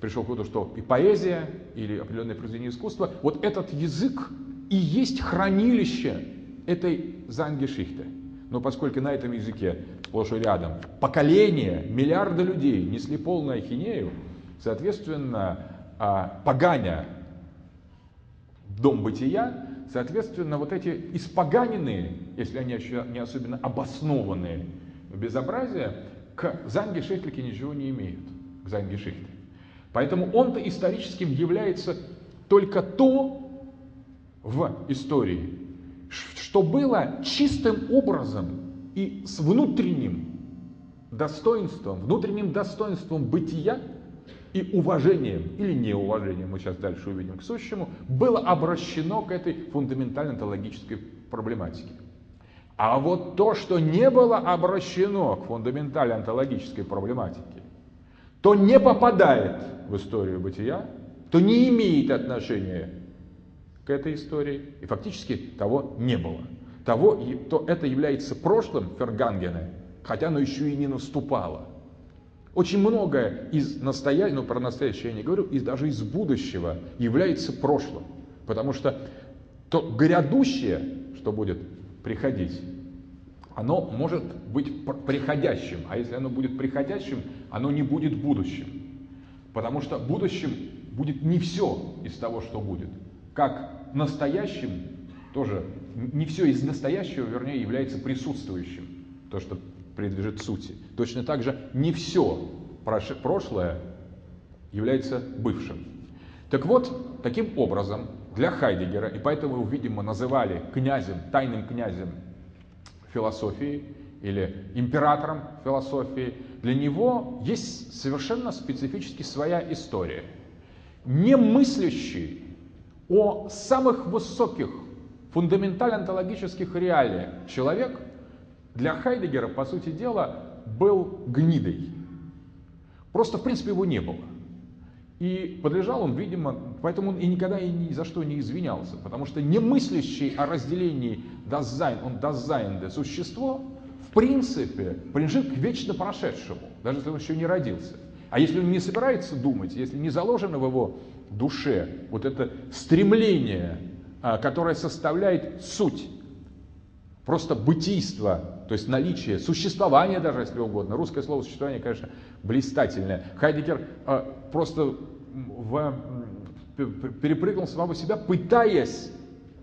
пришел к выводу, что и поэзия, или определенное произведение искусства, вот этот язык и есть хранилище этой зангешихты. Но поскольку на этом языке сплошь и рядом поколения, миллиарды людей несли полную ахинею, соответственно, а, поганя дом бытия, соответственно, вот эти испоганенные, если они еще не особенно обоснованные безобразия, к Занге Шехтлике ничего не имеют, к Занге Шехтле. Поэтому он-то историческим является только то, в истории, что было чистым образом и с внутренним достоинством, внутренним достоинством бытия и уважением или неуважением, мы сейчас дальше увидим к сущему, было обращено к этой фундаментальной онтологической проблематике. А вот то, что не было обращено к фундаментальной онтологической проблематике, то не попадает в историю бытия, то не имеет отношения этой истории, и фактически того не было. Того, то это является прошлым Фергангена, хотя оно еще и не наступало. Очень многое из настоящего, ну про настоящее я не говорю, из, даже из будущего является прошлым. Потому что то грядущее, что будет приходить, оно может быть приходящим. А если оно будет приходящим, оно не будет будущим. Потому что будущим будет не все из того, что будет как настоящим, тоже не все из настоящего, вернее, является присутствующим, то, что принадлежит сути. Точно так же не все прошлое является бывшим. Так вот, таким образом, для Хайдегера, и поэтому его, видимо, называли князем, тайным князем философии или императором философии, для него есть совершенно специфически своя история. Немыслящий о самых высоких фундаментально-онтологических реалиях человек для Хайдегера, по сути дела, был гнидой. Просто, в принципе, его не было. И подлежал он, видимо, поэтому он и никогда и ни за что не извинялся, потому что не мыслящий о разделении das Sein und das Seiende существо, в принципе принадлежит к вечно прошедшему, даже если он еще не родился. А если он не собирается думать, если не заложено в его душе вот это стремление, а, которое составляет суть, просто бытийство, то есть наличие, существование даже, если угодно. Русское слово существование, конечно, блистательное. Хайдегер а, просто в, перепрыгнул самого себя, пытаясь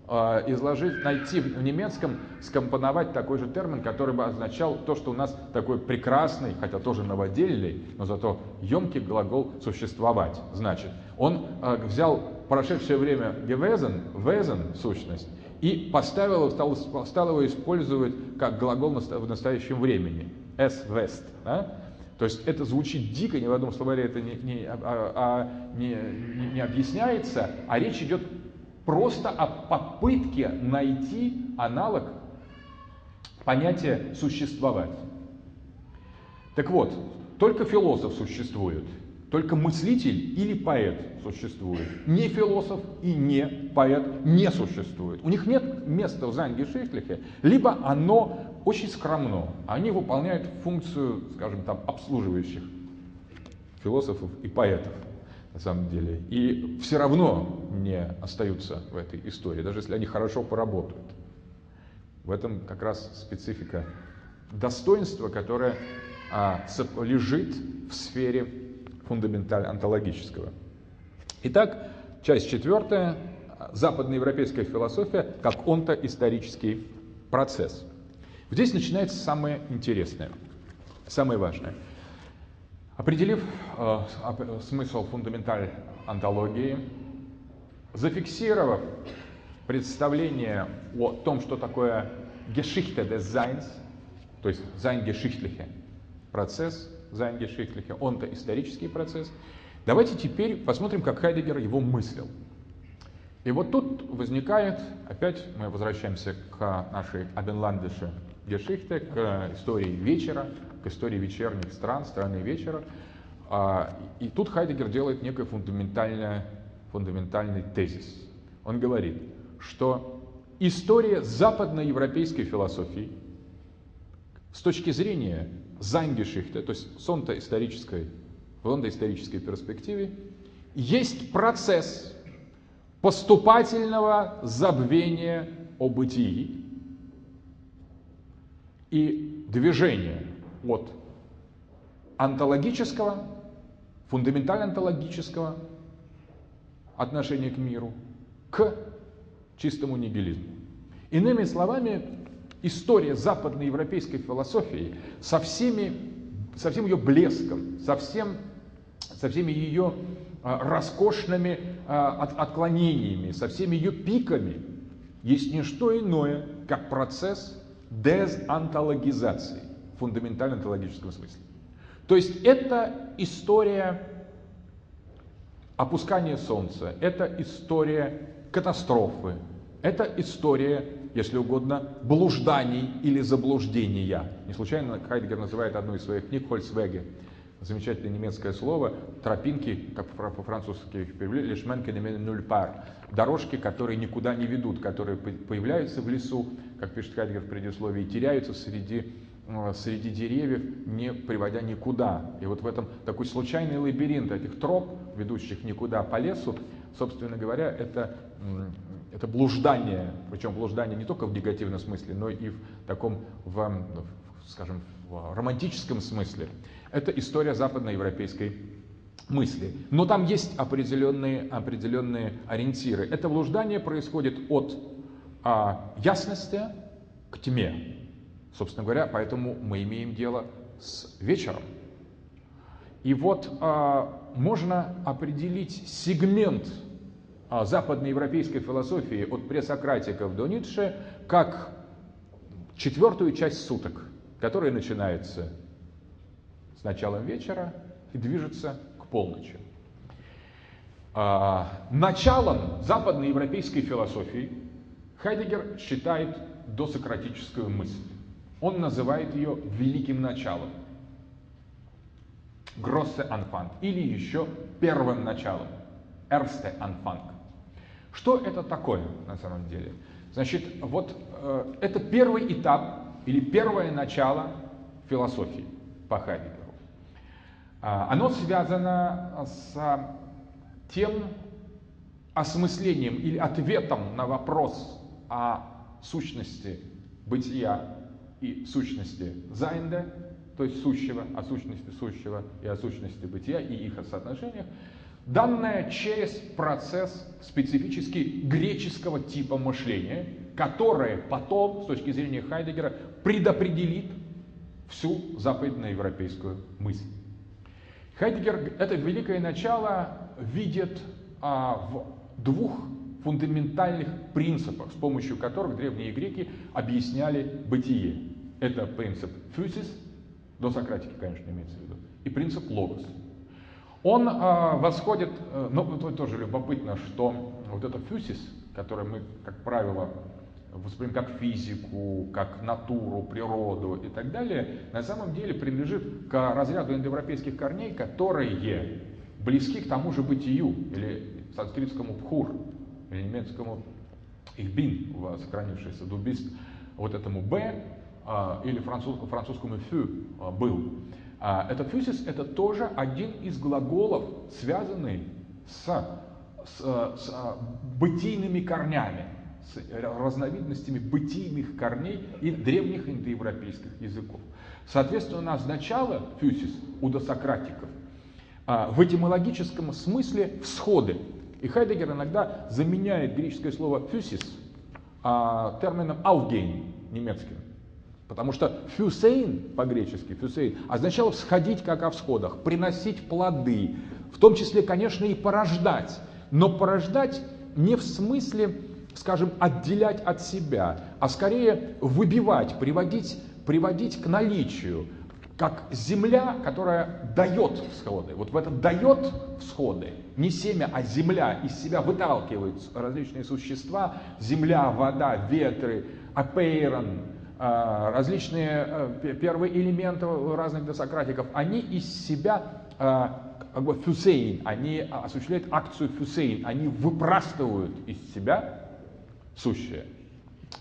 изложить, найти в немецком, скомпоновать такой же термин, который бы означал то, что у нас такой прекрасный, хотя тоже новодельный, но зато емкий глагол «существовать». Значит, он э, взял прошедшее время gewesen, wesen, сущность, и поставил, стал, стал его использовать как глагол в настоящем времени. Es west. Да? То есть это звучит дико, ни в одном словаре это не, не, а, а, не, не, не объясняется, а речь идет просто о попытке найти аналог понятия «существовать». Так вот, только философ существует, только мыслитель или поэт существует. Не философ и не поэт не существует. У них нет места в Занге либо оно очень скромно. Они выполняют функцию, скажем там, обслуживающих философов и поэтов на самом деле, и все равно не остаются в этой истории, даже если они хорошо поработают. В этом как раз специфика достоинства, которое а, лежит в сфере фундаментально-онтологического. Итак, часть четвертая. Западноевропейская философия как онтоисторический процесс. Здесь начинается самое интересное, самое важное – Определив э, смысл фундаментальной антологии, зафиксировав представление о том, что такое Geschichte des Seins, то есть Sein Geschichtliche, процесс Sein Geschichtliche, он-то исторический процесс, давайте теперь посмотрим, как Хайдегер его мыслил. И вот тут возникает, опять мы возвращаемся к нашей Абенландische Geschichte, к истории вечера, к истории вечерних стран, страны вечера. А, и тут Хайдегер делает некий фундаментальный, фундаментальный тезис. Он говорит, что история западноевропейской философии с точки зрения Зангешихта, то есть сонта исторической, в исторической перспективе, есть процесс поступательного забвения о бытии и движения от онтологического, фундаментально-онтологического отношения к миру к чистому нигилизму. Иными словами, история западноевропейской философии со, всеми, со всем ее блеском, со, всем, со всеми ее а, роскошными а, от, отклонениями, со всеми ее пиками, есть не что иное, как процесс дезонтологизации в фундаментально-онтологическом смысле. То есть это история опускания солнца, это история катастрофы, это история, если угодно, блужданий или заблуждения. Не случайно Хайдгер называет одну из своих книг «Хольцвеге», замечательное немецкое слово, тропинки, как по-французски перевели, лишменка нульпар, дорожки, которые никуда не ведут, которые появляются в лесу, как пишет Хайдгер в предисловии, теряются среди, среди деревьев, не приводя никуда. И вот в этом такой случайный лабиринт этих троп, ведущих никуда по лесу, собственно говоря, это, это блуждание, причем блуждание не только в негативном смысле, но и в таком, в, скажем, в романтическом смысле. Это история западноевропейской мысли. Но там есть определенные, определенные ориентиры. Это блуждание происходит от а, ясности к тьме. Собственно говоря, поэтому мы имеем дело с вечером. И вот а, можно определить сегмент а, западноевропейской философии от пресократиков до Ницше как четвертую часть суток, которая начинается с началом вечера и движется к полночи. А, началом западноевропейской философии Хайдегер считает досократическую мысль. Он называет ее великим началом. Гроссе Анфанг или еще первым началом. Эрсте Анфанг. Что это такое на самом деле? Значит, вот э, это первый этап или первое начало философии по Хайдегеру. А, оно связано с тем осмыслением или ответом на вопрос о сущности бытия и сущности Зайнда, то есть сущего, о сущности сущего и о сущности бытия и их соотношениях, данное через процесс специфически греческого типа мышления, которое потом, с точки зрения Хайдегера, предопределит всю западноевропейскую мысль. Хайдегер это великое начало видит а, в двух фундаментальных принципах, с помощью которых древние греки объясняли бытие. Это принцип фюсис, до Сократики, конечно, имеется в виду, и принцип логос. Он э, восходит, э, ну, это тоже любопытно, что вот это фюсис, который мы, как правило, воспринимаем как физику, как натуру, природу и так далее, на самом деле принадлежит к разряду индоевропейских корней, которые близки к тому же бытию, или санскритскому пхур, или немецкому ихбин, у вас сохранившийся дубист, вот этому б, а, или французскому, французскому фю а, был. А, это фюсис это тоже один из глаголов, связанный с, с, с бытийными корнями, с разновидностями бытийных корней и древних индоевропейских языков. Соответственно, означало фюсис у досократиков в этимологическом смысле всходы. И Хайдегер иногда заменяет греческое слово фюсис термином аугейн немецким. Потому что фюсейн по-гречески, фюсейн, означало всходить как о всходах, приносить плоды, в том числе, конечно, и порождать. Но порождать не в смысле, скажем, отделять от себя, а скорее выбивать, приводить, приводить к наличию, как земля, которая дает всходы. Вот в это дает всходы, не семя, а земля из себя выталкивают различные существа, земля, вода, ветры, апейрон, различные э, первые элементы разных досократиков, они из себя а, как бы фюсейн, они осуществляют акцию фюсейн, они выпрастывают из себя сущее.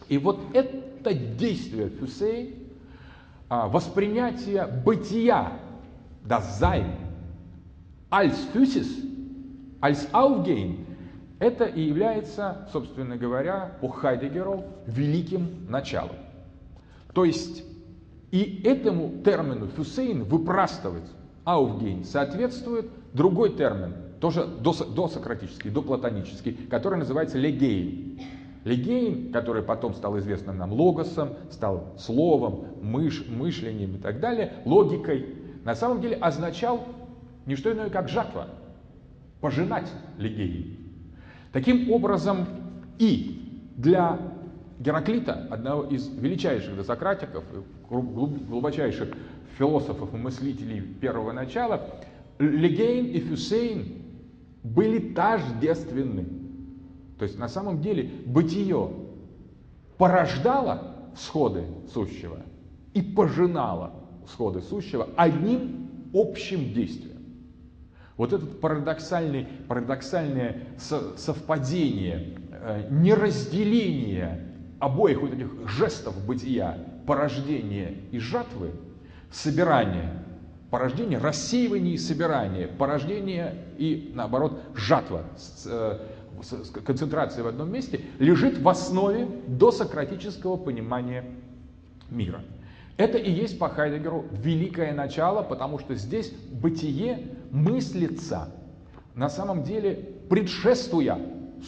И вот это действие фюсейн, а, воспринятие бытия, Sein, als Physis, als Aufgehen, это и является, собственно говоря, по Хайдегеру великим началом. То есть и этому термину фюсейн выпрастывать ауфгейн соответствует другой термин, тоже досократический, доплатонический, который называется легейн. Легейн, который потом стал известным нам логосом, стал словом, мыш, мышлением и так далее, логикой, на самом деле означал не что иное, как жатва, пожинать легейн. Таким образом, и для Гераклита, одного из величайших досократиков, глубочайших философов и мыслителей первого начала, Легейн и Фюсейн были тождественны. То есть на самом деле бытие порождало сходы сущего и пожинало сходы сущего одним общим действием. Вот это парадоксальное, совпадение, э, неразделение обоих вот этих жестов бытия, порождения и жатвы, собирание, порождение, рассеивание и собирание, порождение и, наоборот, жатва, э, концентрация в одном месте, лежит в основе досократического понимания мира. Это и есть по Хайдегеру великое начало, потому что здесь бытие мыслится на самом деле предшествуя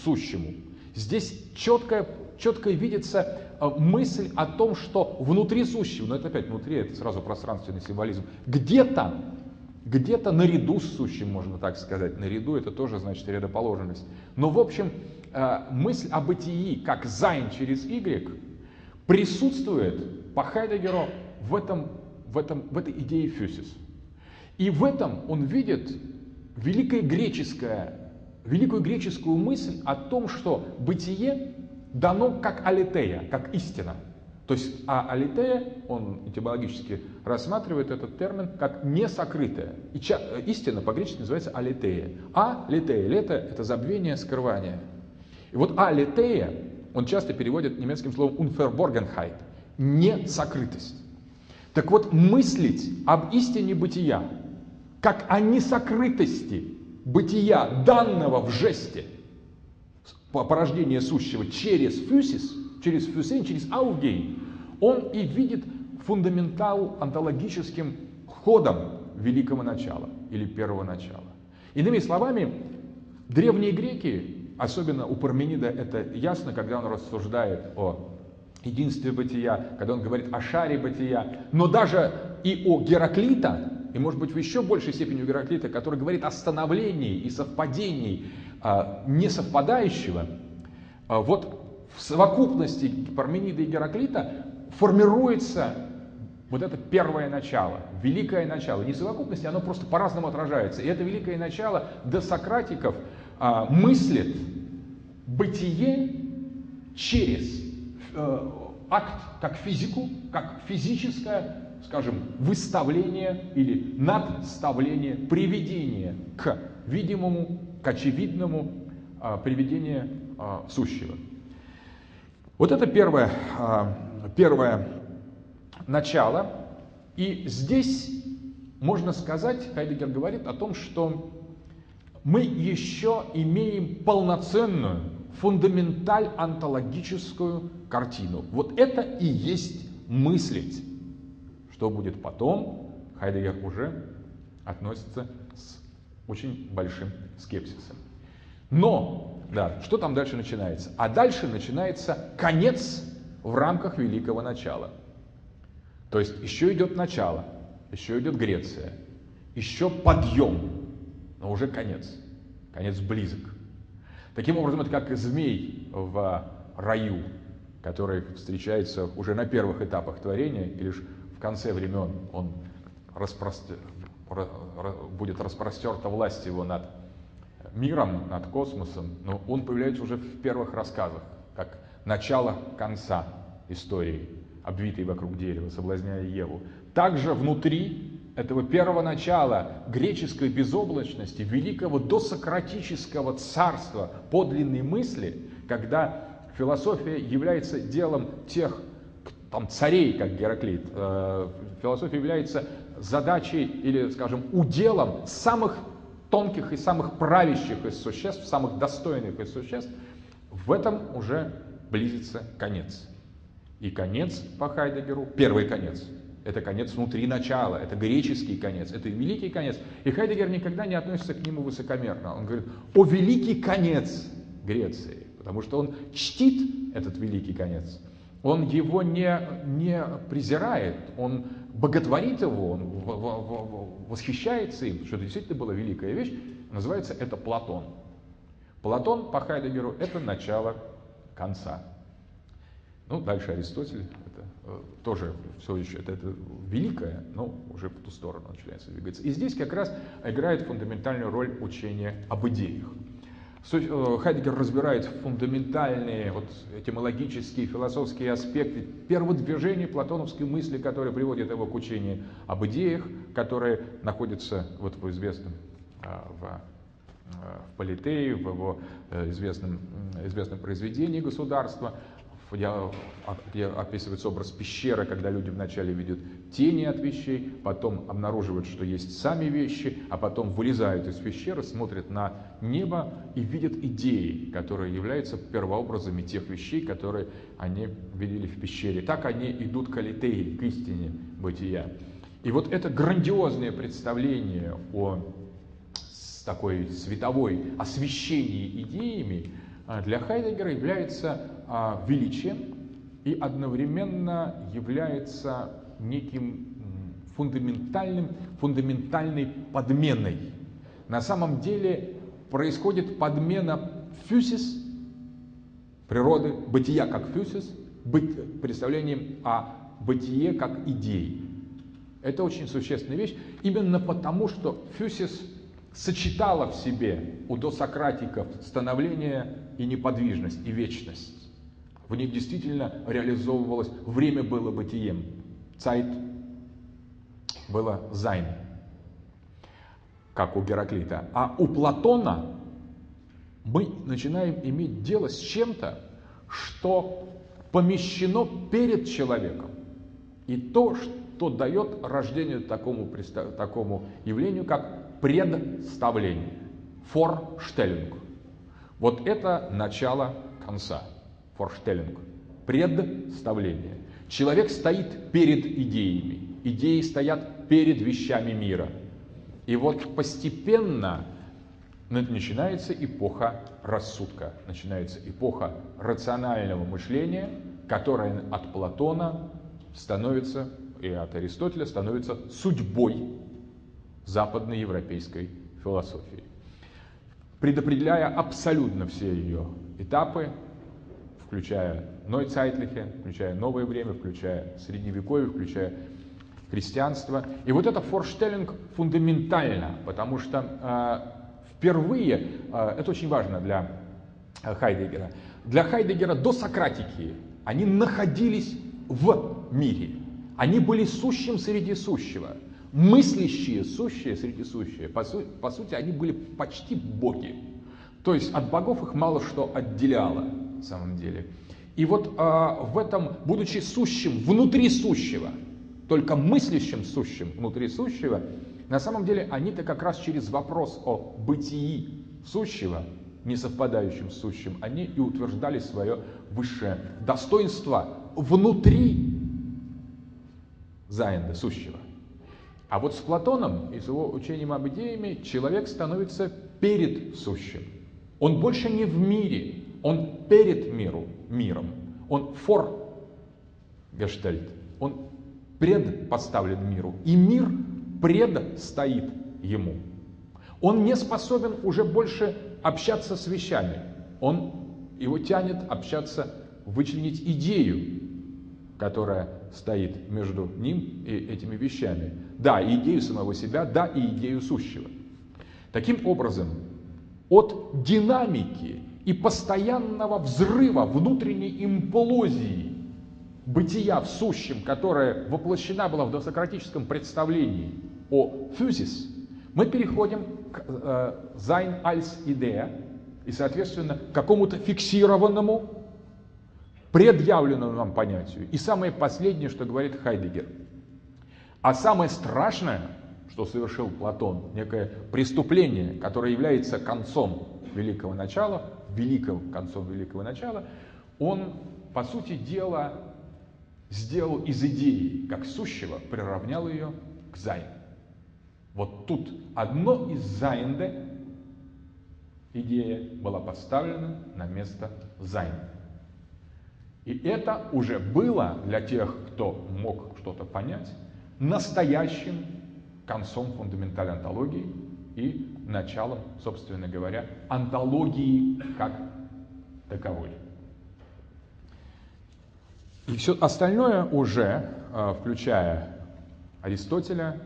сущему. Здесь четкое четко видится э, мысль о том, что внутри сущего, но это опять внутри, это сразу пространственный символизм, где-то, где-то наряду с сущим, можно так сказать, наряду это тоже значит рядоположенность. Но в общем, э, мысль о бытии, как Sein через y, присутствует по Хайдегеру в, этом, в, этом, в этой идее фюсис. И в этом он видит великое греческое, великую греческую мысль о том, что бытие дано как алитея, как истина. То есть, а алитея, он этимологически рассматривает этот термин как несокрытое. И ча, истина по-гречески называется алитея. А литея, лето – это забвение, скрывание. И вот алитея, он часто переводит немецким словом unverborgenheit, не сокрытость. Так вот, мыслить об истине бытия, как о несокрытости бытия, данного в жесте, порождения сущего через фюсис, через фюсейн, через аугейн, он и видит фундаментал онтологическим ходом великого начала или первого начала. Иными словами, древние греки, особенно у Парменида это ясно, когда он рассуждает о единстве бытия, когда он говорит о шаре бытия, но даже и о Гераклита, и может быть в еще большей степени у Гераклита, который говорит о становлении и совпадении а, несовпадающего, а, вот в совокупности Парменида и Гераклита формируется вот это первое начало, великое начало. Не совокупности, оно просто по-разному отражается. И это великое начало до Сократиков а, мыслит бытие через э, акт как физику, как физическое, скажем, выставление или надставление, приведение к видимому, к очевидному э, приведение э, сущего. Вот это первое, э, первое начало. И здесь можно сказать, Хайдегер говорит о том, что мы еще имеем полноценную, фундаменталь онтологическую картину. Вот это и есть мыслить. Что будет потом, Хайдегер уже относится с очень большим скепсисом. Но, да, что там дальше начинается? А дальше начинается конец в рамках великого начала. То есть еще идет начало, еще идет Греция, еще подъем, но уже конец. Конец близок. Таким образом, это как змей в раю, который встречается уже на первых этапах творения, и лишь в конце времен он распростер... будет распростерта власть его над миром, над космосом, но он появляется уже в первых рассказах, как начало конца истории обвитый вокруг дерева, соблазняя Еву. Также внутри этого первого начала греческой безоблачности, великого досократического царства подлинной мысли, когда философия является делом тех там, царей, как Гераклит, э, философия является задачей или, скажем, уделом самых тонких и самых правящих из существ, самых достойных из существ, в этом уже близится конец. И конец по Хайдегеру, первый конец, это конец внутри начала, это греческий конец, это великий конец. И Хайдегер никогда не относится к нему высокомерно. Он говорит, о великий конец Греции, потому что он чтит этот великий конец. Он его не, не презирает, он боготворит его, он восхищается им, что это действительно была великая вещь. Называется это Платон. Платон по Хайдегеру это начало конца. Ну, дальше Аристотель, это э, тоже все еще, это, это великое, но уже в ту сторону начинается двигаться. И здесь как раз играет фундаментальную роль учения об идеях. Э, Хайдегер разбирает фундаментальные вот, этимологические, философские аспекты перводвижения платоновской мысли, которые приводят его к учению об идеях, которые находятся вот в известном а, в, а, в Политее, в его э, известном, известном произведении государства, где описывается образ пещеры, когда люди вначале видят тени от вещей, потом обнаруживают, что есть сами вещи, а потом вылезают из пещеры, смотрят на небо и видят идеи, которые являются первообразами тех вещей, которые они видели в пещере. Так они идут к алитеи, к истине бытия. И вот это грандиозное представление о такой световой освещении идеями а, для Хайдегера является величием и одновременно является неким фундаментальным, фундаментальной подменой. На самом деле происходит подмена фюсис, природы, бытия как фюсис, представлением о бытие как идеи. Это очень существенная вещь, именно потому, что фюсис сочетала в себе у досократиков становление и неподвижность, и вечность. В них действительно реализовывалось, время было бытием, Zeit было Sein, как у Гераклита. А у Платона мы начинаем иметь дело с чем-то, что помещено перед человеком, и то, что дает рождение такому, такому явлению, как представление. Форштеллинг. Вот это начало конца. Форштеллинг. Представление. Человек стоит перед идеями. Идеи стоят перед вещами мира. И вот постепенно начинается эпоха рассудка, начинается эпоха рационального мышления, которая от Платона становится и от Аристотеля становится судьбой западной европейской философии, предопределяя абсолютно все ее этапы, включая Нойцайтлихе, включая новое время, включая средневековье, включая христианство. И вот это форштеллинг фундаментально, потому что э, впервые, э, это очень важно для э, Хайдегера, для Хайдегера до Сократики они находились в мире. Они были сущим среди сущего. Мыслящие, сущие среди сущего. По, су по сути, они были почти боги. То есть от богов их мало что отделяло, самом деле. И вот э, в этом, будучи сущим внутри сущего, только мыслящим сущим внутри сущего, на самом деле они-то как раз через вопрос о бытии сущего, не совпадающим с сущим, они и утверждали свое высшее достоинство внутри Зайнда, сущего. А вот с Платоном и с его учением об идеями человек становится перед сущим. Он больше не в мире, он перед миру, миром. Он фор гештальт, он предпоставлен миру, и мир предстоит ему. Он не способен уже больше общаться с вещами. Он его тянет общаться, вычленить идею, которая стоит между ним и этими вещами. Да, и идею самого себя, да, и идею сущего. Таким образом, от динамики и постоянного взрыва внутренней имплозии бытия в сущем, которая воплощена была в досократическом представлении о фюзис, мы переходим к sein als Idee и, соответственно, к какому-то фиксированному предъявленному нам понятию. И самое последнее, что говорит Хайдегер. А самое страшное, что совершил Платон, некое преступление, которое является концом великого начала, великим концом великого начала, он, по сути дела, сделал из идеи, как сущего, приравнял ее к Sein. Вот тут одно из Seiende идея была поставлена на место Sein. И это уже было для тех, кто мог что-то понять, настоящим концом фундаментальной антологии и началом, собственно говоря, антологии как таковой. И все остальное уже, э, включая Аристотеля,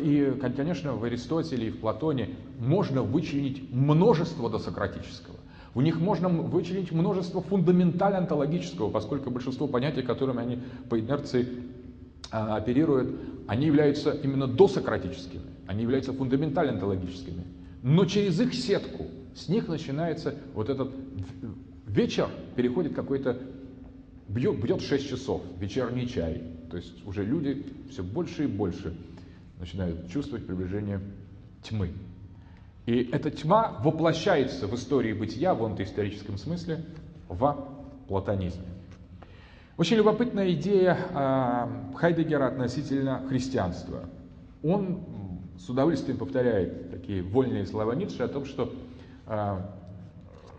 и, конечно, в Аристотеле и в Платоне можно вычленить множество досократического. У них можно вычленить множество фундаментально онтологического, поскольку большинство понятий, которыми они по инерции а, оперируют, они являются именно досократическими, они являются фундаментально онтологическими. Но через их сетку, с них начинается вот этот вечер, переходит какой-то, бьет, бьет 6 часов, вечерний чай. То есть уже люди все больше и больше начинают чувствовать приближение тьмы. И эта тьма воплощается в истории бытия, в историческом смысле, в платонизме. Очень любопытная идея э, Хайдегера относительно христианства. Он с удовольствием повторяет такие вольные слова Ницше о том, что э,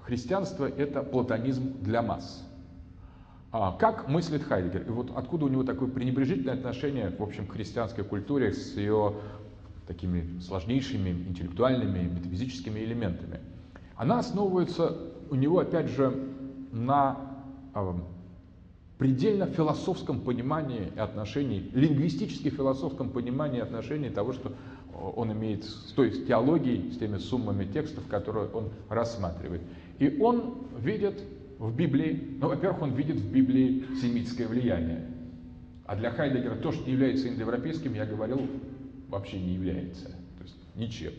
христианство – это платонизм для масс. А как мыслит Хайдегер? И вот откуда у него такое пренебрежительное отношение, в общем, к христианской культуре с ее такими сложнейшими интеллектуальными, метафизическими элементами. Она основывается у него, опять же, на э, предельно философском понимании и отношении, лингвистически философском понимании отношений того, что он имеет с той теологией, с теми суммами текстов, которые он рассматривает. И он видит в Библии, ну, во-первых, он видит в Библии семитское влияние. А для Хайдегера то, что является индоевропейским, я говорил, вообще не является. То есть ничем.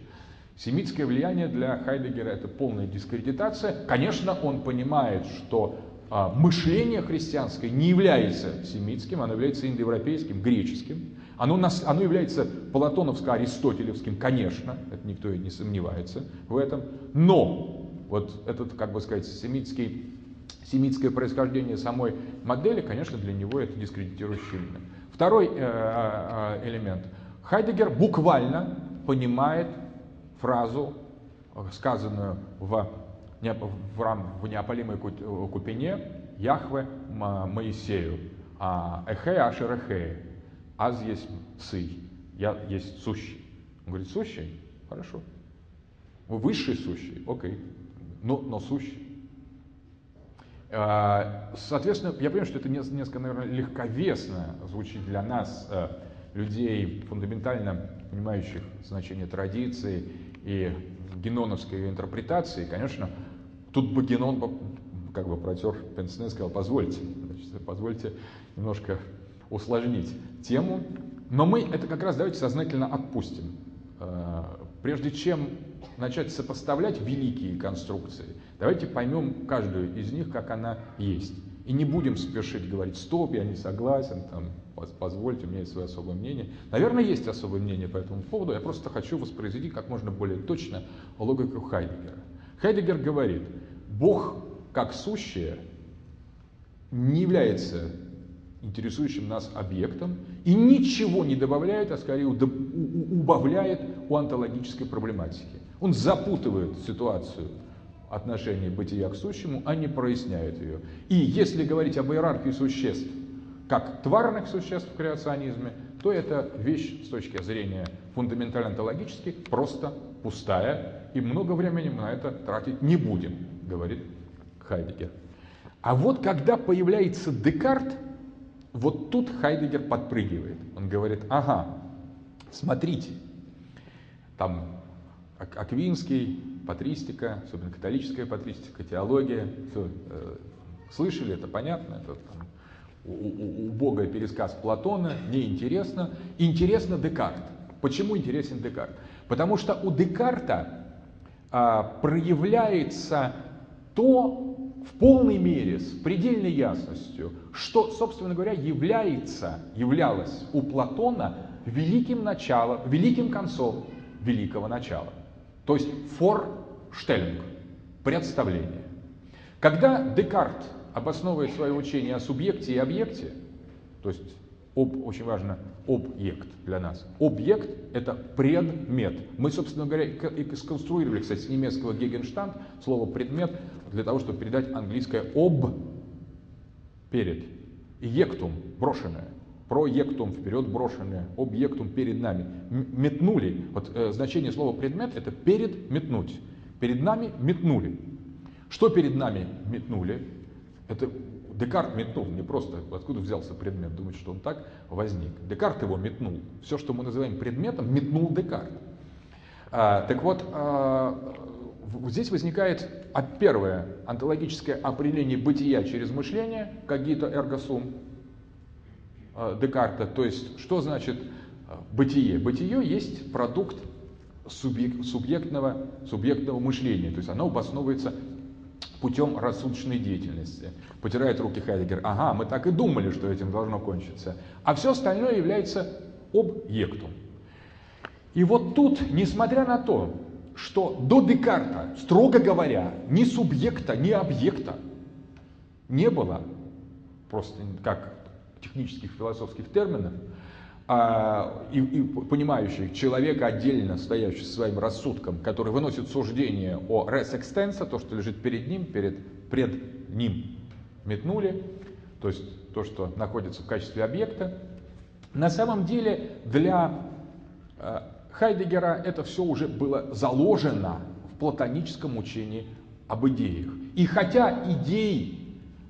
Семитское влияние для Хайдегера это полная дискредитация. Конечно, он понимает, что а, мышление христианское не является семитским, оно является индоевропейским, греческим. Оно, нас, оно является платоновско-аристотелевским, конечно, это никто и не сомневается в этом. Но вот этот, как бы сказать, семитский, семитское происхождение самой модели, конечно, для него это дискредитирующий элемент. Второй э, э, э элемент. Хайдегер буквально понимает фразу, сказанную в, в, неопалимой купине Яхве Моисею. «А, Эхе ашер эхе, аз есть сый, я есть сущий. Он говорит, сущий? Хорошо. Вы высший сущий, окей, но, но сущий. А, соответственно, я понимаю, что это несколько, наверное, легковесно звучит для нас, э, людей, фундаментально понимающих значение традиции и геноновской интерпретации. Конечно, тут бы Генон как бы протер пенсне сказал, позвольте, значит, позвольте немножко усложнить тему. Но мы это как раз давайте сознательно отпустим. Э, прежде чем начать сопоставлять великие конструкции, давайте поймем каждую из них, как она есть. И не будем спешить говорить, стоп, я не согласен, там, позвольте, у меня есть свое особое мнение. Наверное, есть особое мнение по этому поводу, я просто хочу воспроизвести как можно более точно логику Хайдегера. Хайдегер говорит, Бог как сущее не является интересующим нас объектом и ничего не добавляет, а скорее убавляет у онтологической проблематики. Он запутывает ситуацию отношения бытия к сущему, а не проясняет ее. И если говорить об иерархии существ, как тварных существ в креационизме, то эта вещь с точки зрения фундаментально-онтологических просто пустая, и много времени мы на это тратить не будем, говорит Хайдегер. А вот когда появляется Декарт, вот тут Хайдегер подпрыгивает. Он говорит, ага, смотрите, там Аквинский, патристика, особенно католическая патристика, теология, все, э, слышали, это понятно, это там, у, у, убогая пересказ Платона, неинтересно. Интересно Декарт. Почему интересен Декарт? Потому что у Декарта а, проявляется то, в полной мере, с предельной ясностью, что, собственно говоря, является, являлось у Платона великим началом, великим концом великого начала. То есть форштеллинг, представление. Когда Декарт обосновывает свое учение о субъекте и объекте, то есть об, очень важно, объект для нас. Объект – это предмет. Мы, собственно говоря, и сконструировали, кстати, с немецкого Гегенштанд слово «предмет» для того, чтобы передать английское «об» перед. Ектум – брошенное. Проектум вперед брошенное, объектум перед нами. Метнули. Вот э, значение слова предмет это перед метнуть. Перед нами метнули. Что перед нами метнули? Это Декарт метнул, не просто откуда взялся предмет, думать, что он так возник. Декарт его метнул. Все, что мы называем предметом, метнул Декарт. А, так вот, а, здесь возникает а, первое онтологическое определение бытия через мышление, когито эрго сум а, Декарта. То есть, что значит а, бытие? Бытие есть продукт субъект, субъектного, субъектного мышления. То есть оно обосновывается путем рассудочной деятельности. Потирает руки Хайдегер. Ага, мы так и думали, что этим должно кончиться. А все остальное является объектом. И вот тут, несмотря на то, что до Декарта, строго говоря, ни субъекта, ни объекта не было, просто как технических философских терминов, а, и, и понимающий человека отдельно, стоящий со своим рассудком, который выносит суждение о res extensa, то, что лежит перед ним, перед, пред ним метнули, то есть то, что находится в качестве объекта. На самом деле для э, Хайдегера это все уже было заложено в платоническом учении об идеях. И хотя идеи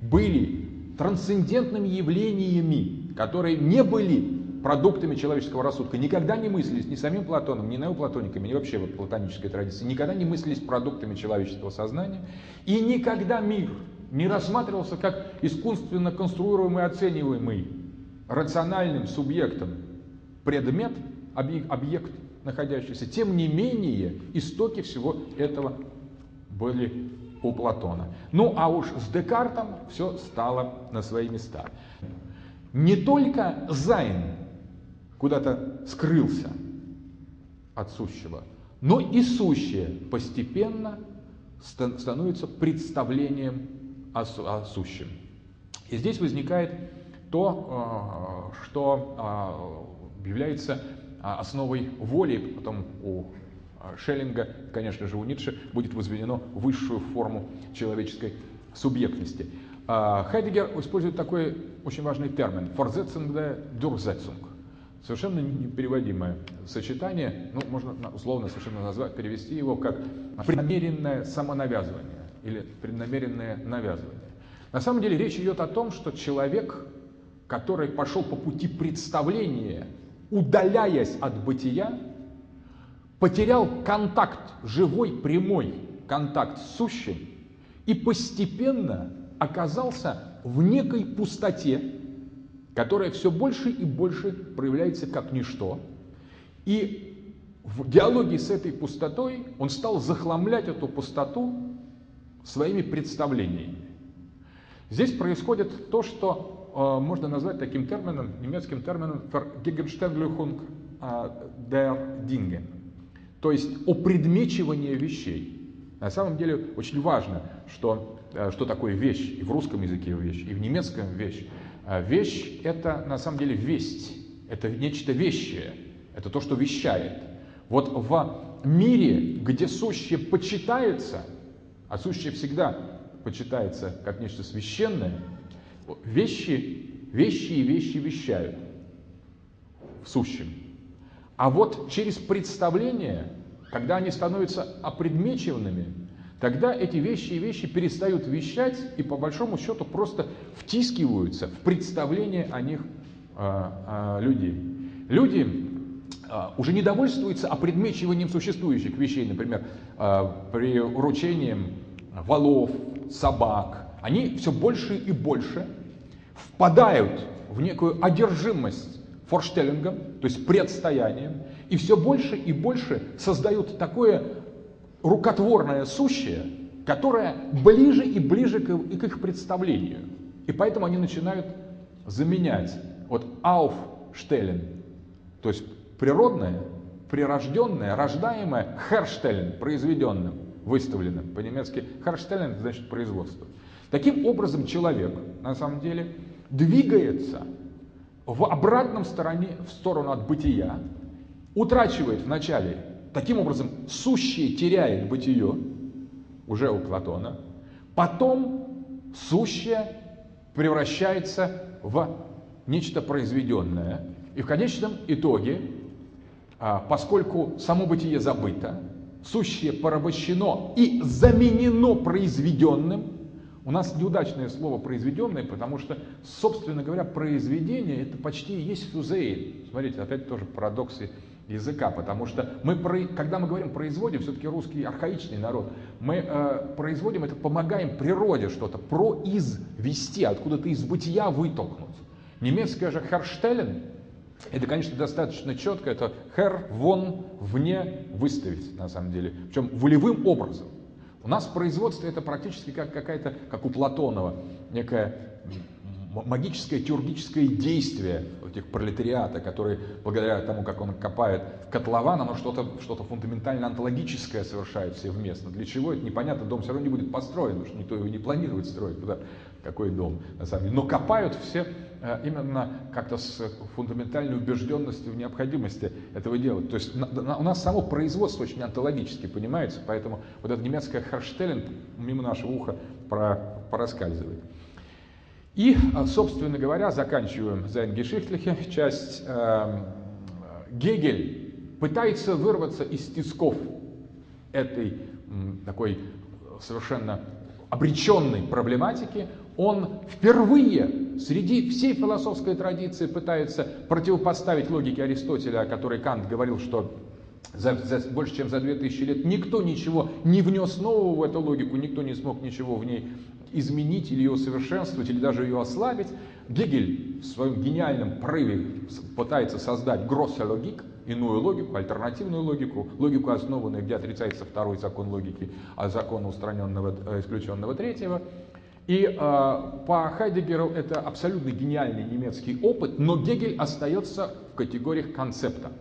были трансцендентными явлениями, которые не были продуктами человеческого рассудка, никогда не мыслились ни самим Платоном, ни неоплатониками, ни вообще в платонической традиции, никогда не мыслились продуктами человеческого сознания, и никогда мир не рассматривался как искусственно конструируемый, оцениваемый рациональным субъектом предмет, объект находящийся. Тем не менее, истоки всего этого были у Платона. Ну а уж с Декартом все стало на свои места. Не только Зайн куда-то скрылся от сущего, но и сущее постепенно становится представлением о, сущем. И здесь возникает то, э, что э, является а, основой воли, потом у а, Шеллинга, конечно же, у Ницше будет возведено высшую форму человеческой субъектности. А, Хайдегер использует такой очень важный термин – «Forsetzung Durchsetzung». Совершенно непереводимое сочетание, ну, можно условно совершенно назвать, перевести его как преднамеренное самонавязывание или преднамеренное навязывание. На самом деле речь идет о том, что человек, который пошел по пути представления удаляясь от бытия, потерял контакт, живой, прямой контакт с сущим и постепенно оказался в некой пустоте, которая все больше и больше проявляется как ничто. И в диалоге с этой пустотой он стал захламлять эту пустоту своими представлениями. Здесь происходит то, что Э, можно назвать таким термином, немецким термином Vergegenständlichung э, der Dinge, то есть опредмечивание вещей. На самом деле очень важно, что, э, что такое вещь, и в русском языке вещь, и в немецком вещь. Вещь – это на самом деле весть, это нечто вещее, это то, что вещает. Вот в мире, где сущее почитается, а сущее всегда почитается как нечто священное – Вещи, вещи и вещи вещают в сущем. А вот через представление, когда они становятся опредмечиванными, тогда эти вещи и вещи перестают вещать и по большому счету просто втискиваются в представление о них а, а, людей. Люди а, уже не довольствуются опредмечиванием существующих вещей, например, приуручением валов, собак, они все больше и больше впадают в некую одержимость форштеллингом, то есть предстоянием, и все больше и больше создают такое рукотворное сущее, которое ближе и ближе к, их представлению. И поэтому они начинают заменять вот aufstellen, то есть природное, прирожденное, рождаемое, herstellen, произведенным, выставленным. По-немецки herstellen значит производство. Таким образом, человек, на самом деле, двигается в обратном стороне, в сторону от бытия, утрачивает вначале, таким образом, сущее теряет бытие, уже у Платона, потом сущее превращается в нечто произведенное. И в конечном итоге, а, поскольку само бытие забыто, сущее порабощено и заменено произведенным, у нас неудачное слово произведенное, потому что, собственно говоря, произведение это почти и есть фюзеин. Смотрите, опять тоже парадоксы языка, потому что мы, когда мы говорим производим, все-таки русский архаичный народ, мы э, производим это, помогаем природе что-то произвести, откуда-то из бытия вытолкнуть. Немецкое же Herstellen, это, конечно, достаточно четко, это хер, вон, вне выставить, на самом деле, причем волевым образом. У нас производство это практически как какая-то, как у Платонова, некое магическое теургическое действие этих пролетариата, который благодаря тому, как он копает котлован, оно что-то что фундаментально онтологическое совершает совместно. Для чего это непонятно, дом все равно не будет построен, потому что никто его не планирует строить, куда, какой дом на самом деле. Но копают все Э, именно как-то с фундаментальной убежденностью в необходимости этого делать. То есть у нас само производство очень онтологически понимается, поэтому вот это немецкое Харштелен мимо нашего уха проскальзывает. И, э, собственно говоря, заканчиваем Зайнгешихтлихе, часть э, Гегель пытается вырваться из тисков этой такой совершенно обреченной проблематики, он впервые среди всей философской традиции пытается противопоставить логике Аристотеля, о которой Кант говорил, что за, за больше чем за 2000 лет никто ничего не внес нового в эту логику, никто не смог ничего в ней изменить или ее усовершенствовать, или даже ее ослабить. Гегель в своем гениальном прорыве пытается создать гроссологик, иную логику, альтернативную логику, логику, основанную, где отрицается второй закон логики, а закон устраненного, э, исключенного третьего. И э, по Хайдегеру это абсолютно гениальный немецкий опыт, но Гегель остается в категориях концепта.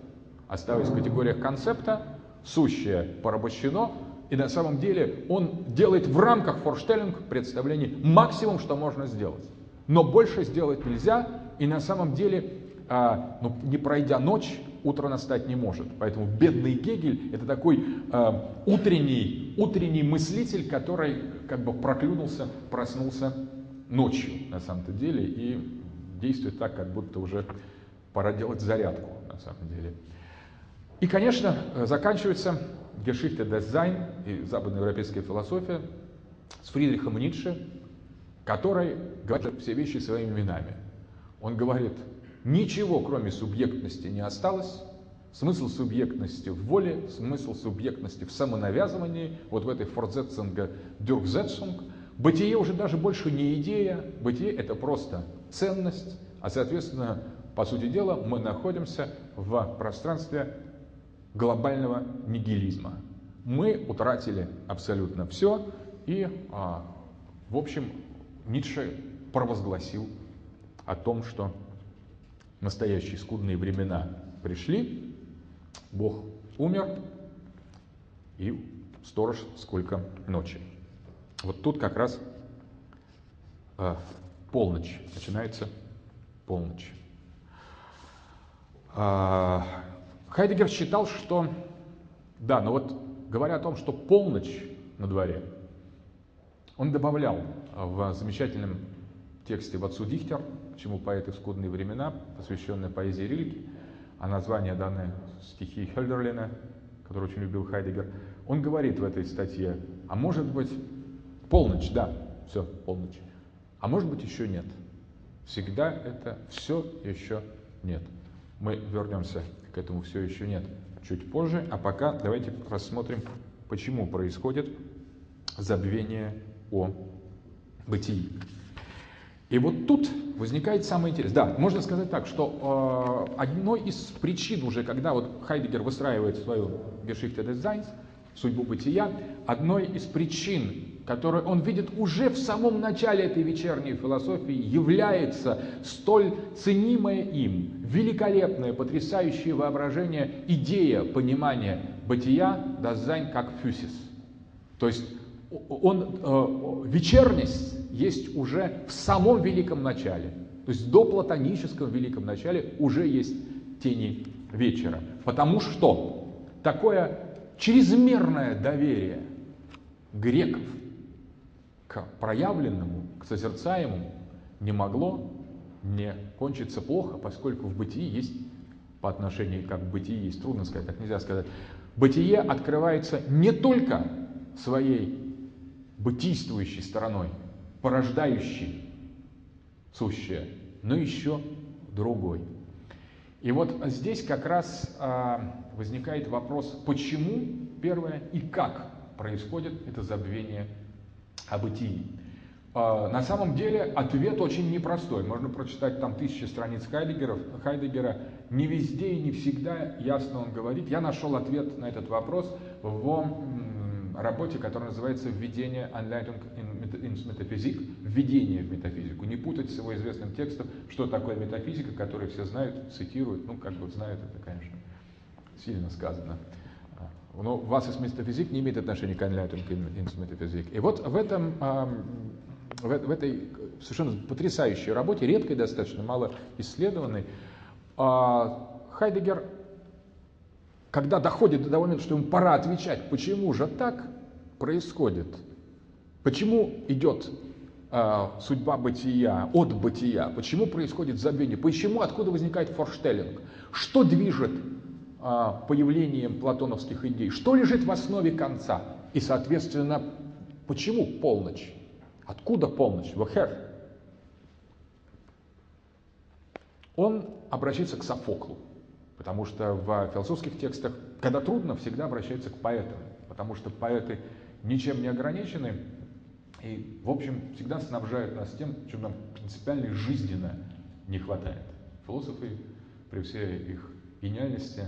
Оставаясь в категориях концепта, сущее порабощено, и на самом деле он делает в рамках форштеллинг представлений максимум, что можно сделать. Но больше сделать нельзя, и на самом деле, а, ну, не пройдя ночь, утро настать не может. Поэтому бедный Гегель это такой а, утренний, утренний мыслитель, который как бы проклюнулся, проснулся ночью на самом-то деле и действует так, как будто уже пора делать зарядку на самом деле. И, конечно, заканчивается Geschichte des Sein и западноевропейская философия с Фридрихом Ницше, который говорит все вещи своими именами. Он говорит, ничего кроме субъектности не осталось, смысл субъектности в воле, смысл субъектности в самонавязывании, вот в этой Fortsetzung, Durchsetzung. Бытие уже даже больше не идея, бытие это просто ценность, а соответственно, по сути дела, мы находимся в пространстве глобального нигилизма. Мы утратили абсолютно все, и, а, в общем, Ницше провозгласил о том, что настоящие скудные времена пришли, Бог умер, и сторож сколько ночи. Вот тут как раз э, полночь, начинается полночь. Э, Хайдегер считал, что, да, но вот говоря о том, что полночь на дворе, он добавлял в замечательном тексте в «Отцу Дихтер», «Почему поэты в скудные времена», посвященной поэзии Рильки, а название данной стихи Хельдерлина, который очень любил Хайдегер, он говорит в этой статье, а может быть, полночь, да, все, полночь, а может быть еще нет. Всегда это все еще нет. Мы вернемся к этому все еще нет чуть позже, а пока давайте рассмотрим, почему происходит забвение о бытии. И вот тут возникает самое интересное. Да, можно сказать так, что э, одной из причин уже, когда вот Хайдегер выстраивает свою Geschichte des Seins, судьбу бытия, одной из причин, которую он видит уже в самом начале этой вечерней философии, является столь ценимая им, великолепное, потрясающее воображение, идея понимания бытия, das Sein как фюсис. То есть он, э, вечерность есть уже в самом великом начале. То есть до платонического великом начале уже есть тени вечера. Потому что такое чрезмерное доверие греков к проявленному, к созерцаемому не могло не кончиться плохо, поскольку в бытии есть, по отношению как в бытии есть, трудно сказать, так нельзя сказать, бытие открывается не только своей бытийствующей стороной, порождающей сущее, но еще другой. И вот здесь как раз а, возникает вопрос, почему, первое, и как происходит это забвение о бытии. А, на самом деле ответ очень непростой. Можно прочитать там тысячи страниц Хайдегера. Хайдегера. Не везде и не всегда ясно он говорит. Я нашел ответ на этот вопрос в работе, которая называется «Введение Anleitung in Metaphysik», «Введение в метафизику». Не путать с его известным текстом, что такое метафизика, который все знают, цитируют. Ну, как бы знают это, конечно, сильно сказано. Но вас из метафизик не имеет отношения к in Metaphysik. И вот в этом в, в этой совершенно потрясающей работе, редкой достаточно, мало исследованной, а, Хайдегер, когда доходит до того момента, что ему пора отвечать, почему же так происходит, почему идет а, судьба бытия от бытия, почему происходит забвение, почему, откуда возникает форштеллинг, что движет появлением платоновских идей, что лежит в основе конца и, соответственно, почему полночь. Откуда полночь? Вахер. Он обращается к Софоклу, потому что в философских текстах, когда трудно, всегда обращается к поэтам, потому что поэты ничем не ограничены, И, в общем, всегда снабжают нас тем, чем нам принципиально жизненно не хватает. Философы при всей их гениальности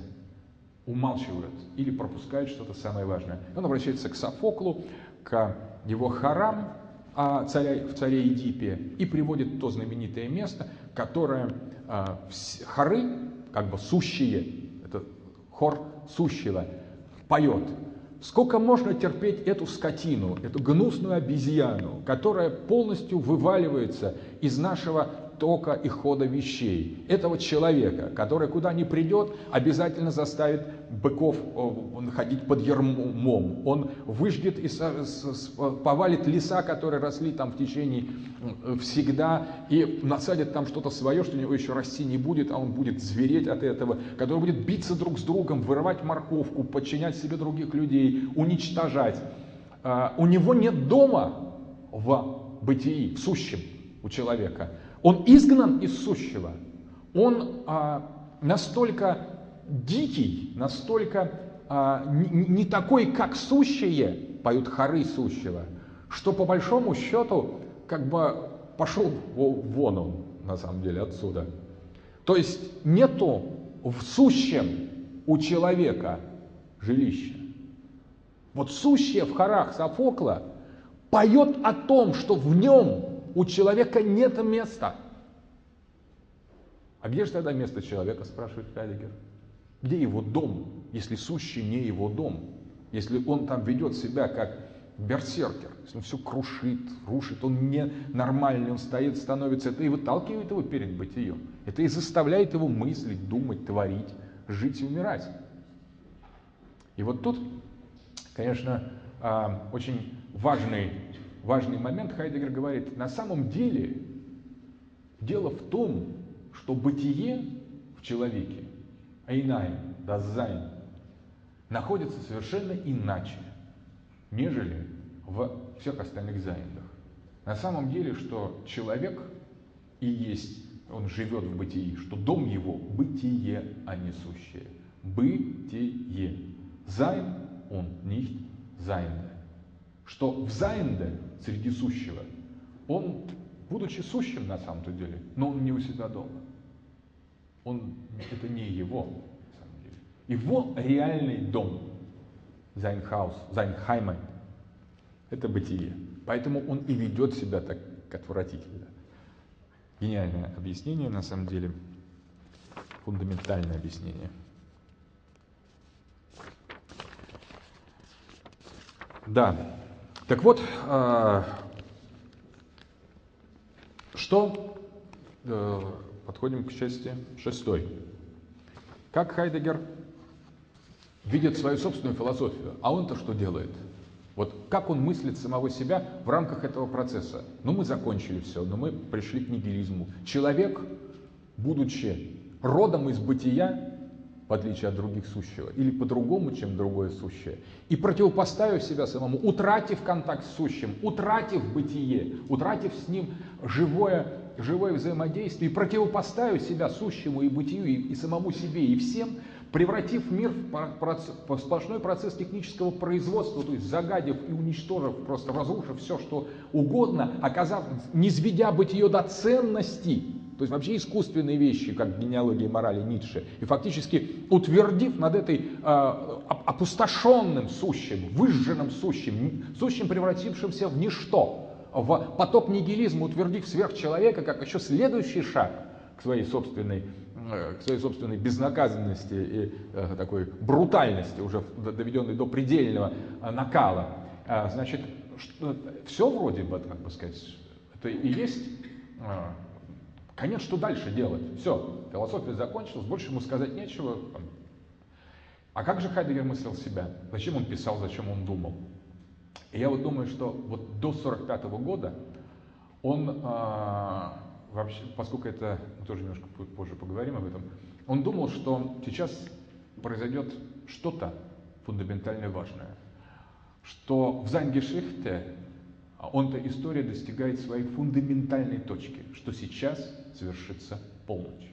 умалчивают или пропускают что-то самое важное. Он обращается к Софоклу, к его харам о царе, в царе Эдипе и приводит то знаменитое место, которое а, хоры, как бы сущие, это хор сущего, поет. Сколько можно терпеть эту скотину, эту гнусную обезьяну, которая полностью вываливается из нашего тока и хода вещей. Этого человека, который куда ни придет, обязательно заставит быков ходить под ермом. Он выжгет и повалит леса, которые росли там в течение всегда, и насадит там что-то свое, что у него еще расти не будет, а он будет звереть от этого, который будет биться друг с другом, вырывать морковку, подчинять себе других людей, уничтожать. А, у него нет дома в бытии, в сущем у человека. Он изгнан из сущего. Он а, настолько дикий, настолько а, не, не такой, как сущее, поют хоры сущего, что по большому счету как бы пошел вон он, на самом деле, отсюда. То есть нету в сущем у человека жилища. Вот сущее в хорах Софокла поет о том, что в нем у человека нет места. А где же тогда место человека, спрашивает Хайдегер? Где его дом, если сущий не его дом? Если он там ведет себя как берсеркер, если он все крушит, рушит, он ненормальный, он стоит, становится, это и выталкивает его перед бытием. Это и заставляет его мыслить, думать, творить, жить и умирать. И вот тут, конечно, а, очень важный важный момент, Хайдегер говорит, на самом деле дело в том, что бытие в человеке, айнай, дазайн, находится совершенно иначе, нежели в всех остальных зайндах. На самом деле, что человек и есть, он живет в бытии, что дом его – бытие, а не сущее. Бытие. Sein und nicht Seiende. Что в Seiende среди сущего, он, будучи сущим на самом-то деле, но он не у себя дома. Он, это не его, на самом деле. Его реальный дом, sein Haus, sein Heimat, это бытие. Поэтому он и ведет себя так отвратительно. Гениальное объяснение, на самом деле, фундаментальное объяснение. Да, так вот, а, что э, подходим к части шестой. Как Хайдегер видит свою собственную философию, а он-то что делает? Вот как он мыслит самого себя в рамках этого процесса? Ну, мы закончили все, но мы пришли к нигилизму. Человек, будучи родом из бытия, в отличие от других сущего, или по-другому, чем другое сущее, и противопоставив себя самому, утратив контакт с сущим, утратив бытие, утратив с ним живое, живое взаимодействие, и противопоставив себя сущему и бытию, и, и самому себе, и всем, превратив мир в, процесс, в сплошной процесс технического производства, то есть загадив и уничтожив, просто разрушив все, что угодно, оказав, не сведя бытие до ценности, то есть вообще искусственные вещи, как генеалогия морали Ницше, и фактически утвердив над этой э, опустошенным сущим, выжженным сущим, сущим, превратившимся в ничто, в поток нигилизма, утвердив сверхчеловека как еще следующий шаг к своей собственной э, к своей собственной безнаказанности и э, такой брутальности, уже доведенной до предельного э, накала. Э, значит, что, все вроде бы, как бы сказать, это и есть э, Конец, что дальше делать? Все, философия закончилась, больше ему сказать нечего. А как же Хайдегер мыслил себя? Зачем он писал, зачем он думал? И я вот думаю, что вот до 45 года он а, вообще, поскольку это, мы тоже немножко позже поговорим об этом, он думал, что сейчас произойдет что-то фундаментально важное, что в Зангешихте он-то история достигает своей фундаментальной точки, что сейчас совершится полночь.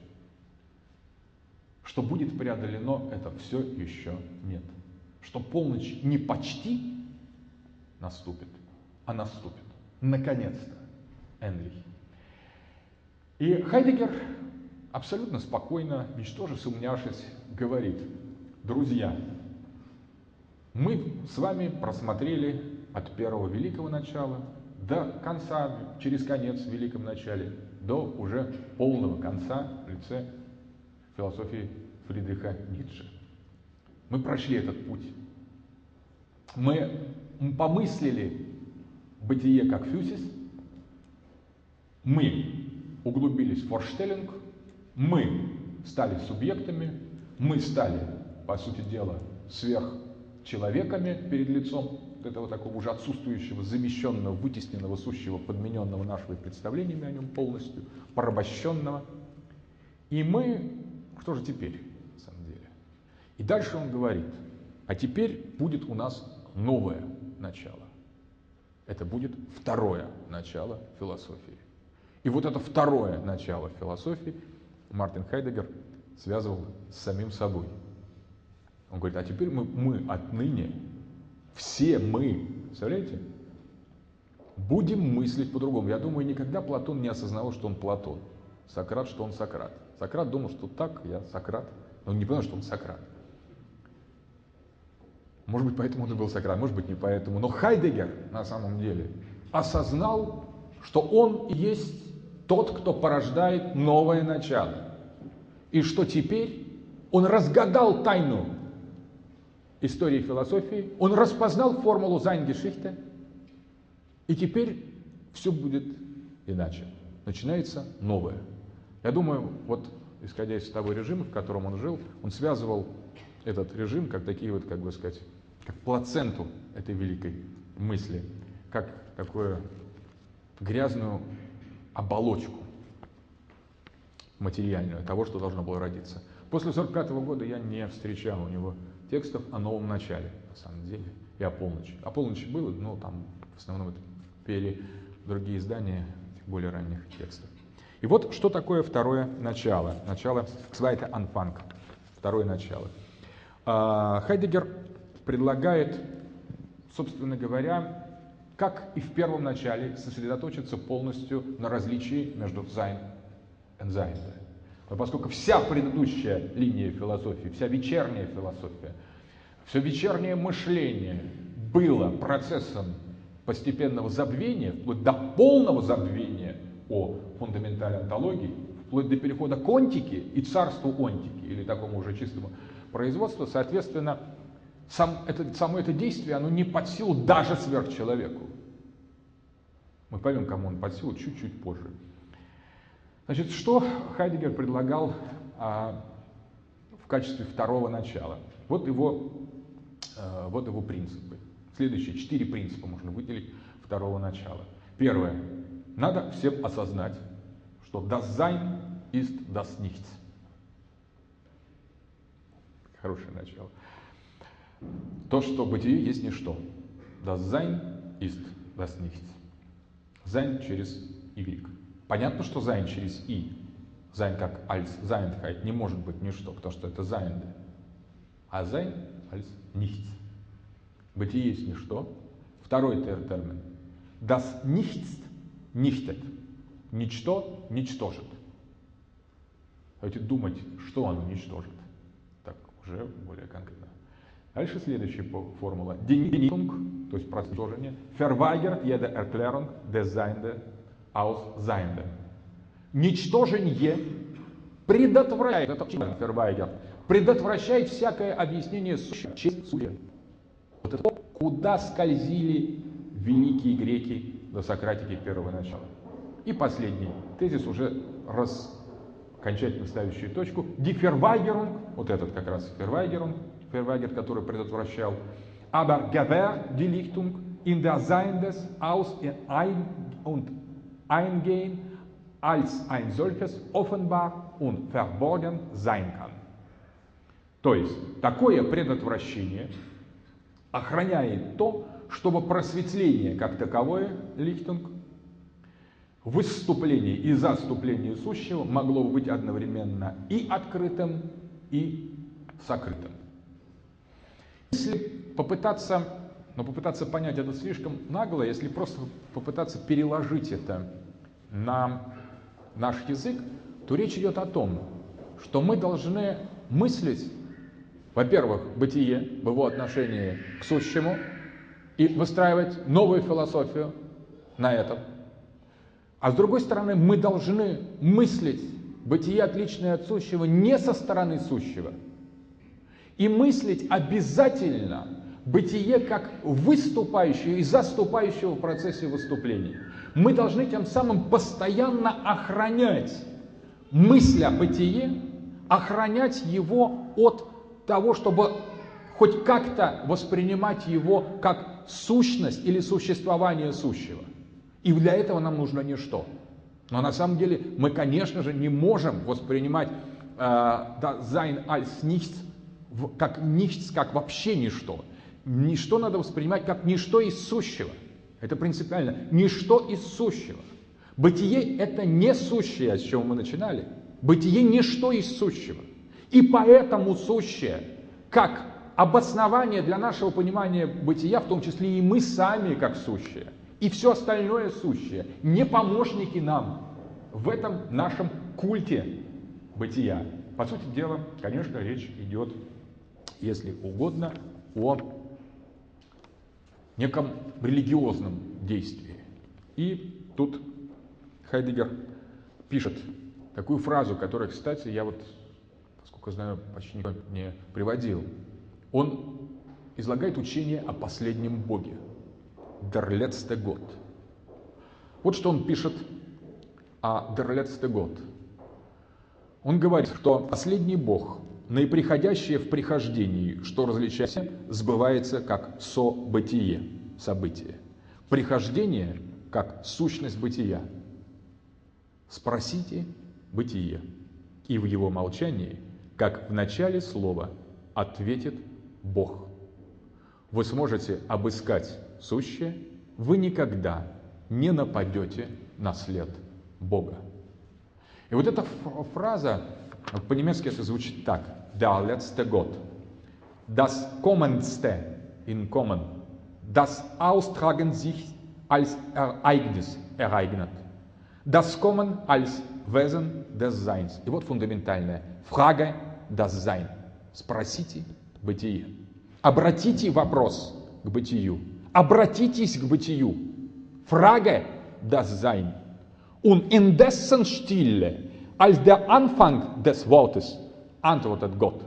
Что будет преодолено, это все еще нет. Что полночь не почти наступит, а наступит. Наконец-то. Энлих. И Хайдегер абсолютно спокойно, ничтоже сумнявшись, говорит, друзья, мы с вами просмотрели от первого великого начала до конца, через конец в великом начале, до уже полного конца в лице философии Фридриха Ницше. Мы прошли этот путь. Мы помыслили бытие как фюсис, мы углубились в форштеллинг, мы стали субъектами, мы стали, по сути дела, сверхчеловеками перед лицом этого такого уже отсутствующего, замещенного, вытесненного, сущего, подмененного нашими представлениями о нем полностью, порабощенного. И мы, что же теперь, на самом деле? И дальше он говорит, а теперь будет у нас новое начало. Это будет второе начало философии. И вот это второе начало философии Мартин Хайдегер связывал с самим собой. Он говорит, а теперь мы, мы отныне, все мы, представляете, будем мыслить по-другому. Я думаю, никогда Платон не осознавал, что он Платон. Сократ, что он Сократ. Сократ думал, что так, я Сократ. Но он не понял, что он Сократ. Может быть, поэтому он и был Сократ, может быть, не поэтому. Но Хайдегер на самом деле осознал, что он есть тот, кто порождает новое начало. И что теперь он разгадал тайну истории философии, он распознал формулу Зайнгешихте, и теперь все будет иначе. Начинается новое. Я думаю, вот исходя из того режима, в котором он жил, он связывал этот режим как такие вот, как бы сказать, как плаценту этой великой мысли, как такую грязную оболочку материальную того, что должно было родиться. После 1945 года я не встречал у него текстов о новом начале, на самом деле, и о полночи. О полночи было, но там в основном это пели другие издания более ранних текстов. И вот что такое второе начало, начало Свайта Анфанг, второе начало. А, Хайдегер предлагает, собственно говоря, как и в первом начале, сосредоточиться полностью на различии между Sein und Sein. Но поскольку вся предыдущая линия философии, вся вечерняя философия, все вечернее мышление было процессом постепенного забвения, вплоть до полного забвения о фундаментальной онтологии, вплоть до перехода к онтике и царству онтики, или такому уже чистому производству, соответственно, сам это, само это действие, оно не под силу даже сверхчеловеку. Мы поймем, кому он под силу чуть-чуть позже. Значит, что Хайдегер предлагал а, в качестве второго начала? Вот его, а, вот его принципы. Следующие четыре принципа можно выделить второго начала. Первое. Надо всем осознать, что das Sein ist das Nichts. Хорошее начало. То, что бытие есть ничто. Das Sein ist das Nichts. Sein через Y. Понятно, что Sein через И. Sein как als Seinheit не может быть ничто, потому что это Sein. А Sein als Nichts. Бытие есть ничто. Второй термин. Das Nichts nichtet. Ничто ничтожит. Давайте думать, что оно ничтожит. Так, уже более конкретно. Дальше следующая формула. Deniltung, то есть простожение. Verweigert jede Erklärung des Seiende aus Seiende. Ничтожение предотвращает, это Verweigert, предотвращает всякое объяснение сущего. Вот это куда скользили великие греки до Сократики первого начала. И последний тезис уже раз окончательно ставящий точку. Die вот этот как раз Verweigerung, Verweigert, который предотвращал. Aber gewährt die Lichtung in der und Eingehen als ein solches offenbar und verborgen sein kann. То есть такое предотвращение охраняет то, чтобы просветление как таковое, лихтунг, выступление и заступление сущего могло быть одновременно и открытым, и сокрытым. Если попытаться но попытаться понять это слишком нагло, если просто попытаться переложить это на наш язык, то речь идет о том, что мы должны мыслить, во-первых, бытие в его отношении к сущему и выстраивать новую философию на этом. А с другой стороны, мы должны мыслить бытие, отличное от сущего, не со стороны сущего. И мыслить обязательно бытие как выступающее и заступающее в процессе выступления. Мы должны тем самым постоянно охранять мысль о бытие, охранять его от того, чтобы хоть как-то воспринимать его как сущность или существование сущего. И для этого нам нужно ничто. Но на самом деле мы, конечно же, не можем воспринимать э, sein als как nichts, как вообще ничто. Ничто надо воспринимать как ничто из сущего. Это принципиально. Ничто из сущего. Бытие – это не сущее, с чего мы начинали. Бытие – ничто из сущего. И поэтому сущее, как обоснование для нашего понимания бытия, в том числе и мы сами как сущее, и все остальное сущее, не помощники нам в этом нашем культе бытия. По сути дела, конечно, речь идет, если угодно, о неком религиозном действии. И тут Хайдегер пишет такую фразу, которую, кстати, я вот, поскольку знаю, почти никто не приводил. Он излагает учение о последнем Боге. Letzte Gott. Вот что он пишет о letzte Gott. Он говорит, что последний Бог, наиприходящее в прихождении, что различается, сбывается как со-бытие, событие. Прихождение как сущность бытия. Спросите бытие, и в его молчании, как в начале слова, ответит Бог. Вы сможете обыскать сущее, вы никогда не нападете на след Бога. И вот эта фраза, по-немецки это звучит так. Der letzte Gott. Das Kommenste in Kommen. Das Austragen sich als Ereignis ereignet. Das Kommen als Wesen des Seins. И вот фундаментальная фрага das Sein. Спросите бытие. Обратите вопрос к бытию. Обратитесь к бытию. Frage das Sein. Und in dessen Stille, als der Anfang des Wortes, antwortet Gott.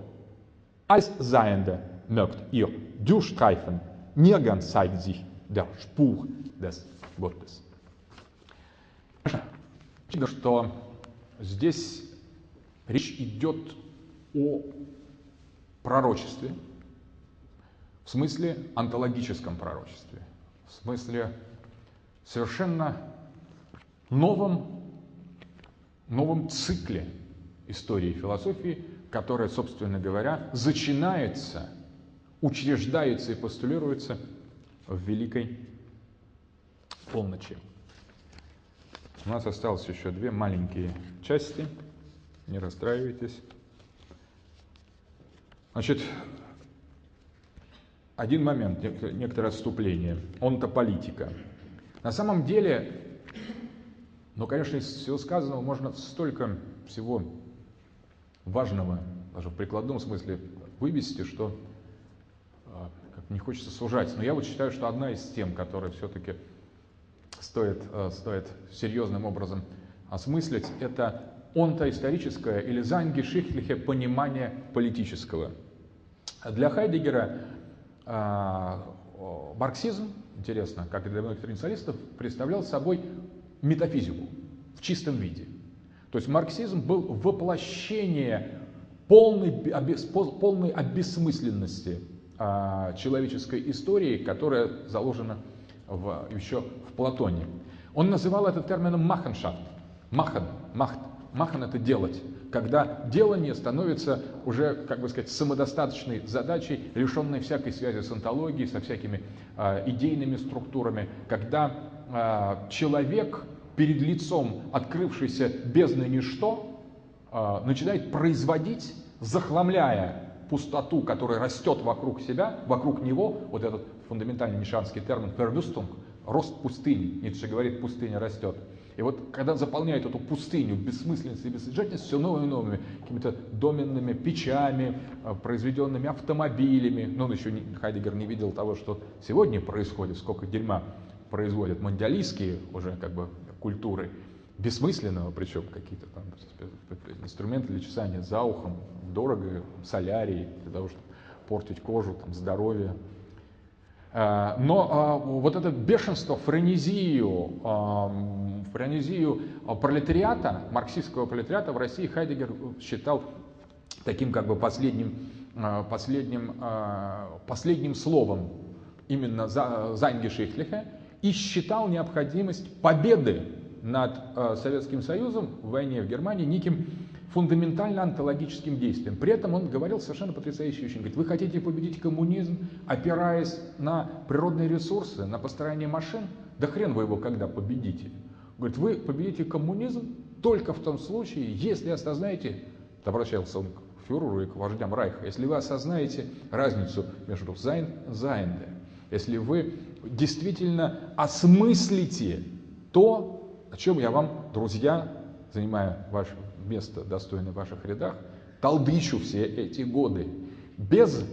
Als Seiende mögt ihr durchstreifen, nirgends zeigt sich der Spur des Gottes. Что здесь речь идет о пророчестве, в смысле онтологическом пророчестве, в смысле совершенно новом, новом цикле истории философии, которая, собственно говоря, зачинается, учреждается и постулируется в Великой полночи. У нас осталось еще две маленькие части, не расстраивайтесь. Значит, один момент, некоторое отступление. Он-то политика. На самом деле, ну, конечно, из всего сказанного можно столько всего важного, даже в прикладном смысле, вывести, что а, как не хочется сужать. Но я вот считаю, что одна из тем, которая все-таки стоит, а, стоит серьезным образом осмыслить, это онтоисторическое или зангешихтлихе понимание политического. Для Хайдегера а, марксизм, интересно, как и для многих традиционалистов, представлял собой метафизику в чистом виде. То есть марксизм был воплощение полной, полной обессмысленности а, человеческой истории, которая заложена в, еще в Платоне. Он называл это термином «маханшафт». Махан, махт. Махан – это делать когда делание становится уже, как бы сказать, самодостаточной задачей, лишенной всякой связи с онтологией, со всякими э, идейными структурами, когда э, человек перед лицом открывшейся бездны ничто э, начинает производить, захламляя пустоту, которая растет вокруг себя, вокруг него, вот этот фундаментальный нишанский термин «verwüstung», рост пустыни. Ницше говорит, пустыня растет. И вот когда заполняет эту пустыню бессмысленностью и бессодержательностью все новыми и новыми какими-то доменными печами, э, произведенными автомобилями, ну он еще Хайдегер не видел того, что сегодня происходит, сколько дерьма производят мандиалистские уже как бы культуры, бессмысленного, причем какие-то там инструменты для чесания за ухом, дорого, солярий, для того, чтобы портить кожу, там, здоровье. А, но а, вот это бешенство, френезию, а, френезию пролетариата, марксистского пролетариата в России Хайдегер считал таким как бы последним, последним, последним словом именно за seinsgeschichtliche и считал необходимость победы над э, Советским Союзом в войне в Германии неким фундаментально онтологическим действием. При этом он говорил совершенно потрясающую вещь. Говорит, вы хотите победить коммунизм, опираясь на природные ресурсы, на построение машин? Да хрен вы его когда победите. Говорит, вы победите коммунизм только в том случае, если осознаете, обращался он к фюреру и к вождям Райха, если вы осознаете разницу между «Sein» и «Seiende», если вы действительно осмыслите то, о чем я вам, друзья, занимая ваше место достойное в ваших рядах, толдычу все эти годы. Без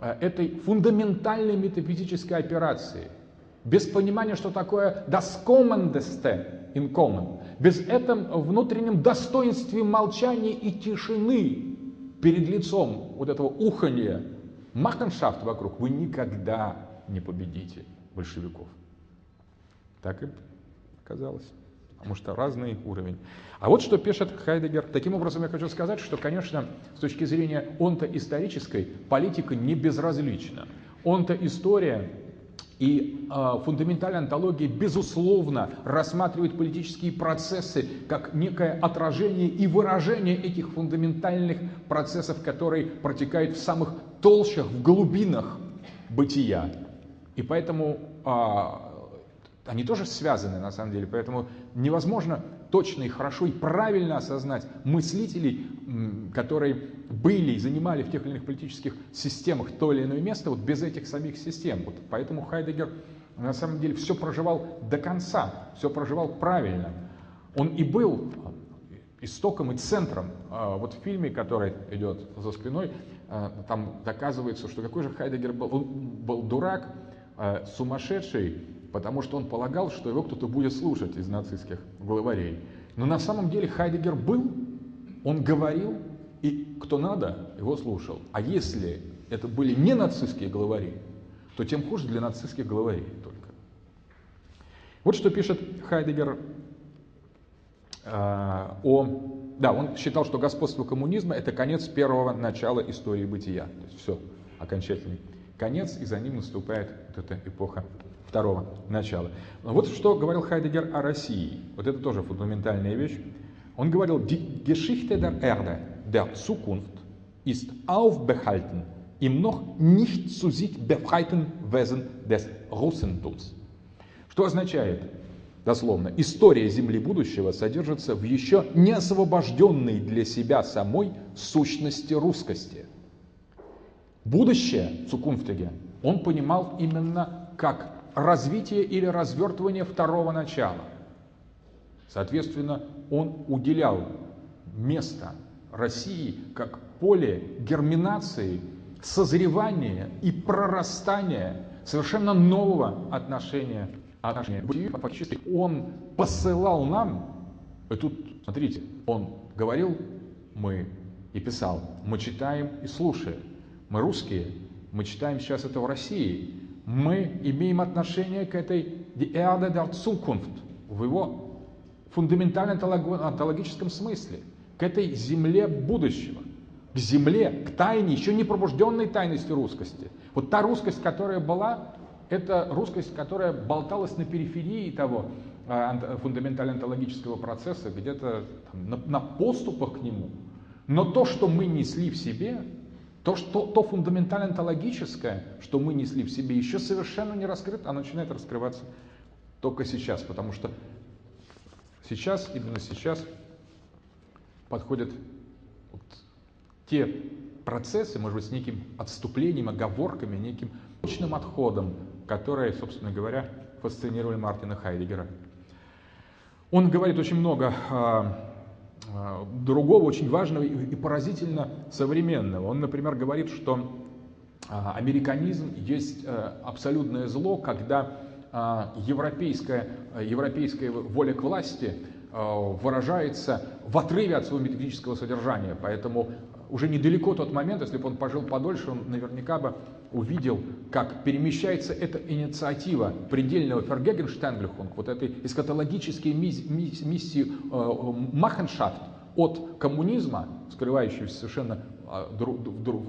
э, этой фундаментальной метафизической операции, без понимания, что такое das Kommendeste in Common, без этом внутреннем достоинстве молчания и тишины перед лицом вот этого уханья, маханшафт вокруг, вы никогда не победите большевиков. Так и оказалось потому что разный уровень. А вот что пишет Хайдегер. Таким образом, я хочу сказать, что, конечно, с точки зрения онто-исторической, политика не безразлична. Онто-история и э, фундаментальная антология, безусловно, рассматривает политические процессы как некое отражение и выражение этих фундаментальных процессов, которые протекают в самых толщах, в глубинах бытия. И поэтому они тоже связаны на самом деле, поэтому невозможно точно и хорошо и правильно осознать мыслителей, которые были и занимали в тех или иных политических системах то или иное место, вот без этих самих систем. Вот поэтому Хайдегер на самом деле все проживал до конца, все проживал правильно. Он и был истоком и центром. А, вот в фильме, который идет за спиной, а, там доказывается, что какой же Хайдегер был. Он был дурак, а, сумасшедший, потому что он полагал, что его кто-то будет слушать из нацистских главарей. Но на самом деле Хайдегер был, он говорил, и кто надо, его слушал. А если это были не нацистские главари, то тем хуже для нацистских главарей только. Вот что пишет Хайдегер э, о... Да, он считал, что господство коммунизма – это конец первого начала истории бытия. То есть все, окончательный конец, и за ним наступает вот эта эпоха второго начала. Вот что говорил Хайдегер о России. Вот это тоже фундаментальная вещь. Он говорил, die Geschichte der Erde, der Zukunft ist aufbehalten im noch nicht zu sich befreiten Wesen des Russentums. Что означает, дословно, история Земли будущего содержится в еще не освобожденной для себя самой сущности русскости. Будущее Цукунфтеге он понимал именно как развитие или развертывание второго начала. Соответственно, он уделял место России как поле герминации, созревания и прорастания совершенно нового отношения. отношения. Он посылал нам, и тут, смотрите, он говорил, мы и писал, мы читаем и слушаем. Мы русские, мы читаем сейчас это в России, мы имеем отношение к этой Die Erde der Zukunft в его фундаментальном онтологическом смысле, к этой земле будущего, к земле, к тайне, еще не пробужденной тайности русскости. Вот та русскость, которая была, это русскость, которая болталась на периферии того а, фундаментально-онтологического процесса, где-то на, на поступах к нему. Но то, что мы несли в себе, то, что, то фундаментально онтологическое, что мы несли в себе, еще совершенно не раскрыто, оно начинает раскрываться только сейчас, потому что сейчас, именно сейчас, подходят вот те процессы, может быть, с неким отступлением, оговорками, неким точным отходом, которые, собственно говоря, фасцинировали Мартина Хайдегера. Он говорит очень много а, а, другого, очень важного и, поразительно современного. Он, например, говорит, что а, американизм есть а, абсолютное зло, когда а, европейская, европейская воля к власти а, выражается в отрыве от своего методического содержания. Поэтому уже недалеко тот момент, если бы он пожил подольше, он наверняка бы увидел, как перемещается эта инициатива предельного Фергегенштенглюхунг, вот этой эскатологической миссии э, Махеншафт от коммунизма, скрывающегося совершенно а,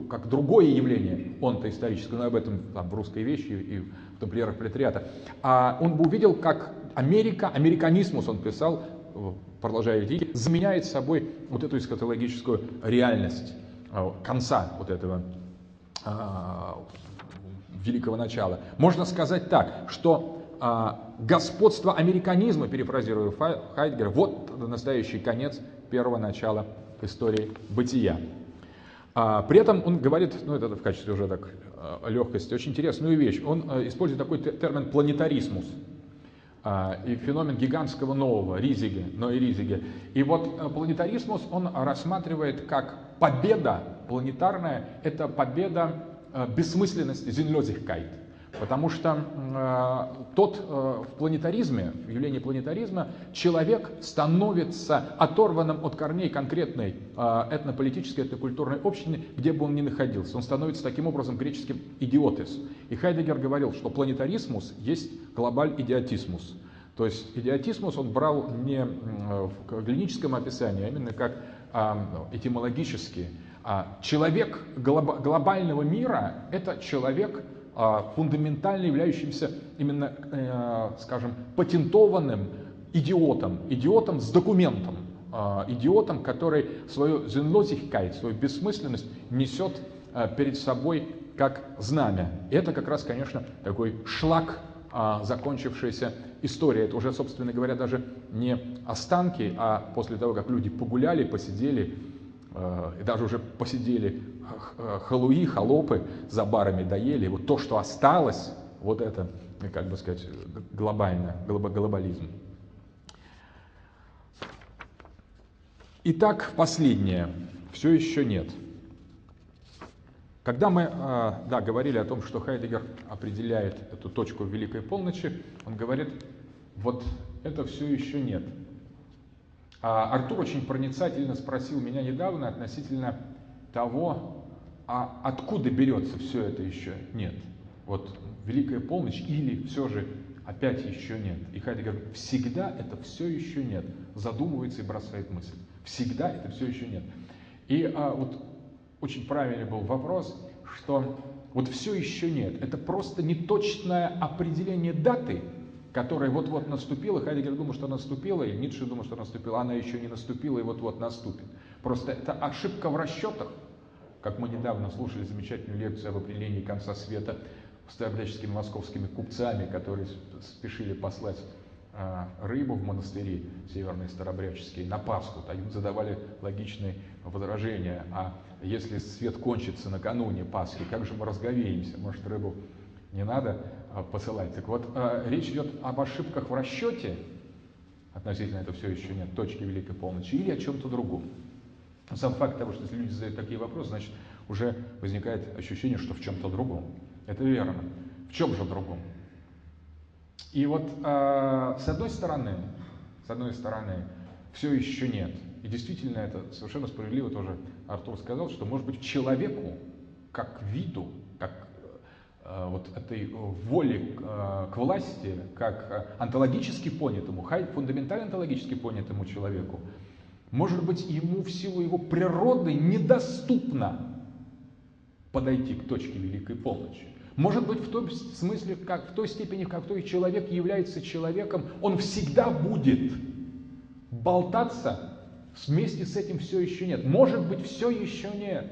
как другое явление, он-то историческое, но об этом там, в русской вещи и в тамплиерах пролетариата, а он бы увидел, как Америка, американизмус он писал, продолжая идти, заменяет собой вот эту эскатологическую реальность конца вот этого великого начала. Можно сказать так, что а, господство американизма, перефразируя Хайдгера, вот настоящий конец первого начала истории бытия. При этом он говорит, ну это в качестве уже так легкости, очень интересную вещь. Он использует такой термин планетаризмус. А, и феномен гигантского нового, Ризиге, но и Ризиге. И вот планетаризмус он рассматривает как победа планетарная, это победа э, бессмысленности, Зинлёзихкайт. Потому что э, тот э, в планетаризме, в явлении планетаризма, человек становится оторванным от корней конкретной э, этнополитической, этнокультурной общины, где бы он ни находился. Он становится таким образом греческим идиотес. И Хайдегер говорил, что планетаризмус есть глобаль идиотисмус. То есть идиотисмус он брал не в клиническом описании, а именно как э, этимологически. А человек глобального мира – это человек, а, фундаментально являющимся именно, э, скажем, патентованным идиотом, идиотом с документом, а, идиотом, который свою зенлозихкайт, свою бессмысленность несет перед собой как знамя. Это как раз, конечно, такой шлак закончившаяся история. Это уже, собственно говоря, даже не останки, а после того, как люди погуляли, посидели, и даже уже посидели халуи, холопы за барами доели. Вот то, что осталось, вот это, как бы сказать, глобально, глобализм. Итак, последнее. Все еще нет. Когда мы а, да, говорили о том, что Хайдегер определяет эту точку Великой Полночи, он говорит, вот это все еще нет. А Артур очень проницательно спросил меня недавно относительно того, а откуда берется все это еще? Нет. Вот Великая полночь или все же опять еще нет. И Хайдегер говорит, всегда это все еще нет. Задумывается и бросает мысль. Всегда это все еще нет. И а, вот очень правильный был вопрос, что вот все еще нет. Это просто неточное определение даты, которая вот-вот наступила. Хайдегер думал, что наступила, и Ницше думал, что наступила. Она еще не наступила и вот-вот наступит. Просто это ошибка в расчетах, как мы недавно слушали замечательную лекцию об определении конца света старообрядческими московскими купцами, которые спешили послать а, рыбу в монастыри северные старообрядческие на Пасху, им задавали логичные возражения. А если свет кончится накануне Пасхи, как же мы разговеемся? Может, рыбу не надо а, посылать? Так вот, а, речь идет об ошибках в расчете, относительно это все еще нет точки Великой Полночи, или о чем-то другом. Сам факт того, что если люди задают такие вопросы, значит, уже возникает ощущение, что в чем-то другом. Это верно. В чем же другом? И вот э, с одной стороны, с одной стороны, все еще нет. И действительно, это совершенно справедливо тоже Артур сказал, что, может быть, человеку, как виду, вот этой воли э, к власти, как э, онтологически понятому, фундаментально онтологически понятому человеку, может быть, ему в силу его природы недоступно подойти к точке великой полночи. Может быть, в том смысле, как, в той степени, как той человек является человеком, он всегда будет болтаться, вместе с этим все еще нет. Может быть, все еще нет.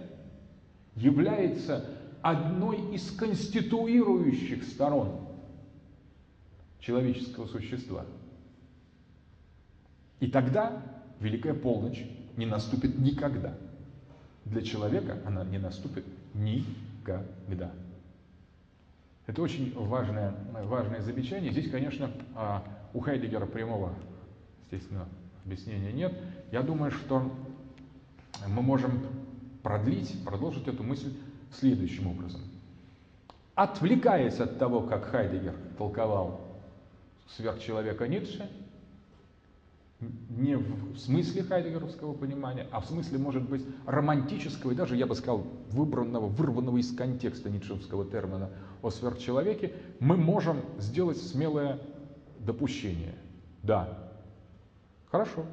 Является одной из конституирующих сторон человеческого существа. И тогда Великая полночь не наступит никогда. для человека она не наступит никогда. Это очень важное, важное замечание. Здесь, конечно, а, у Хайдегера прямого, естественно, объяснения нет. Я думаю, что мы можем продлить, продолжить эту мысль следующим образом. Отвлекаясь от того, как Хайдегер толковал сверхчеловека Ницше, не в смысле хайдегеровского понимания, а в смысле, может быть, романтического и даже, я бы сказал, выбранного, вырванного из контекста ницшевского термина о сверхчеловеке, мы можем сделать смелое допущение. Да, хорошо,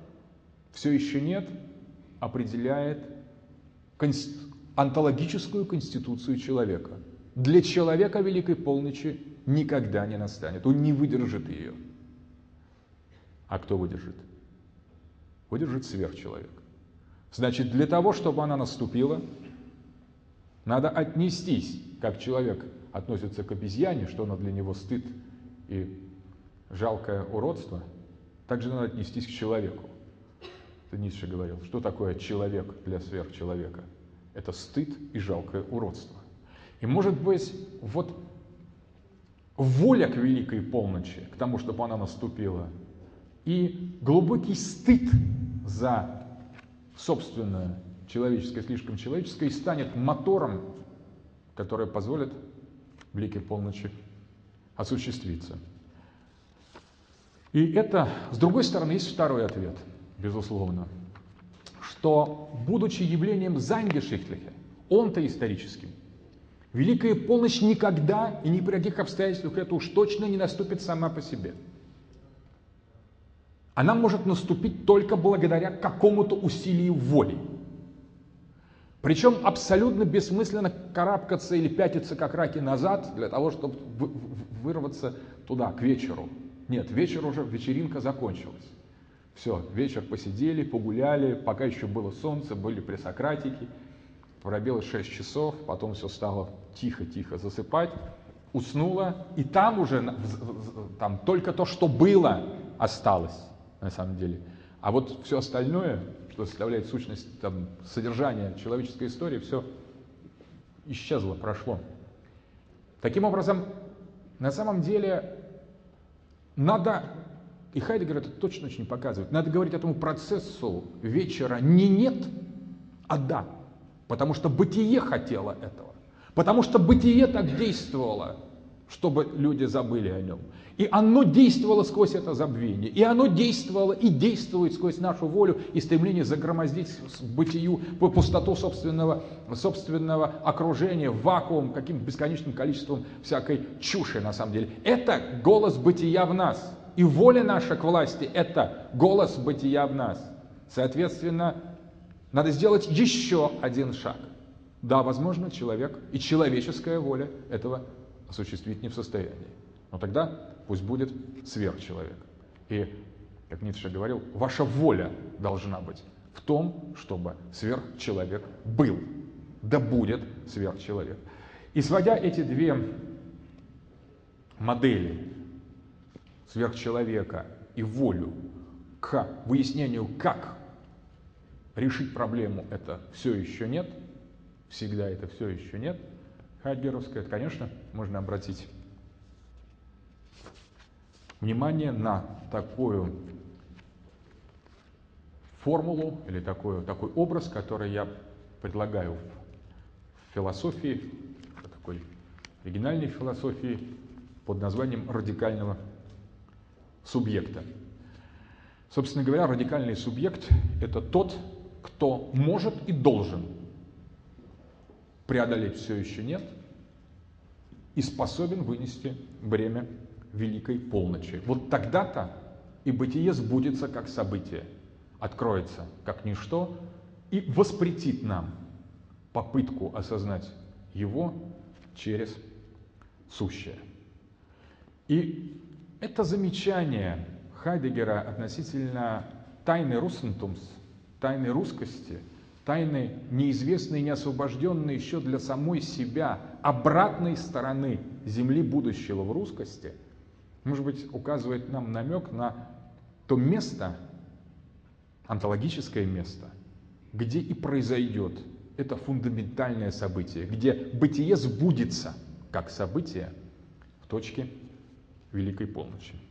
все еще нет, определяет конст... онтологическую конституцию человека. Для человека великой полночи никогда не настанет, он не выдержит ее. А кто выдержит? выдержит сверхчеловек. Значит, для того, чтобы она наступила, надо отнестись, как человек относится к обезьяне, что она для него стыд и жалкое уродство, также надо отнестись к человеку. Это Ницше говорил, что такое человек для сверхчеловека? Это стыд и жалкое уродство. И может быть, вот воля к великой полночи, к тому, чтобы она наступила, и глубокий стыд за собственное человеческое, слишком человеческое, и станет мотором, который позволит блике полночи осуществиться. И это, с другой стороны, есть второй ответ, безусловно, что, будучи явлением Зангешихтлихе, он-то историческим, Великая полночь никогда и ни при каких обстоятельствах это уж точно не наступит сама по себе – она может наступить только благодаря какому-то усилию воли. Причем абсолютно бессмысленно карабкаться или пятиться как раки назад для того, чтобы вырваться туда, к вечеру. Нет, вечер уже, вечеринка закончилась. Все, вечер посидели, погуляли, пока еще было солнце, были при Сократике, пробилось 6 часов, потом все стало тихо-тихо засыпать, уснула, и там уже там только то, что было, осталось на самом деле. А вот все остальное, что составляет сущность там, содержания человеческой истории, все исчезло, прошло. Таким образом, на самом деле, надо, и Хайдегер это точно очень показывает, надо говорить этому процессу вечера не нет, а да. Потому что бытие хотело этого. Потому что бытие так действовало чтобы люди забыли о нем. И оно действовало сквозь это забвение. И оно действовало и действует сквозь нашу волю и стремление загромоздить бытию пустоту собственного, собственного окружения, вакуум, каким бесконечным количеством всякой чуши на самом деле. Это голос бытия в нас. И воля наша к власти – это голос бытия в нас. Соответственно, надо сделать еще один шаг. Да, возможно, человек и человеческая воля этого осуществить не в состоянии. Но тогда пусть будет сверхчеловек. И, как Ницше говорил, ваша воля должна быть в том, чтобы сверхчеловек был. Да будет сверхчеловек. И сводя эти две модели сверхчеловека и волю к выяснению, как решить проблему, это все еще нет, всегда это все еще нет – Хайдгеровская, это, конечно, можно обратить внимание на такую формулу или такой, такой образ, который я предлагаю в философии, такой оригинальной философии под названием радикального субъекта. Собственно говоря, радикальный субъект – это тот, кто может и должен преодолеть все еще нет и способен вынести бремя великой полночи. Вот тогда-то и бытие сбудется как событие, откроется как ничто и воспретит нам попытку осознать его через сущее. И это замечание Хайдегера относительно тайны Руссентумс, тайны русскости – тайны неизвестные, неосвобожденные еще для самой себя, обратной стороны земли будущего в русскости, может быть, указывает нам намек на то место, онтологическое место, где и произойдет – это фундаментальное событие, где бытие сбудется как событие в точке Великой Полночи.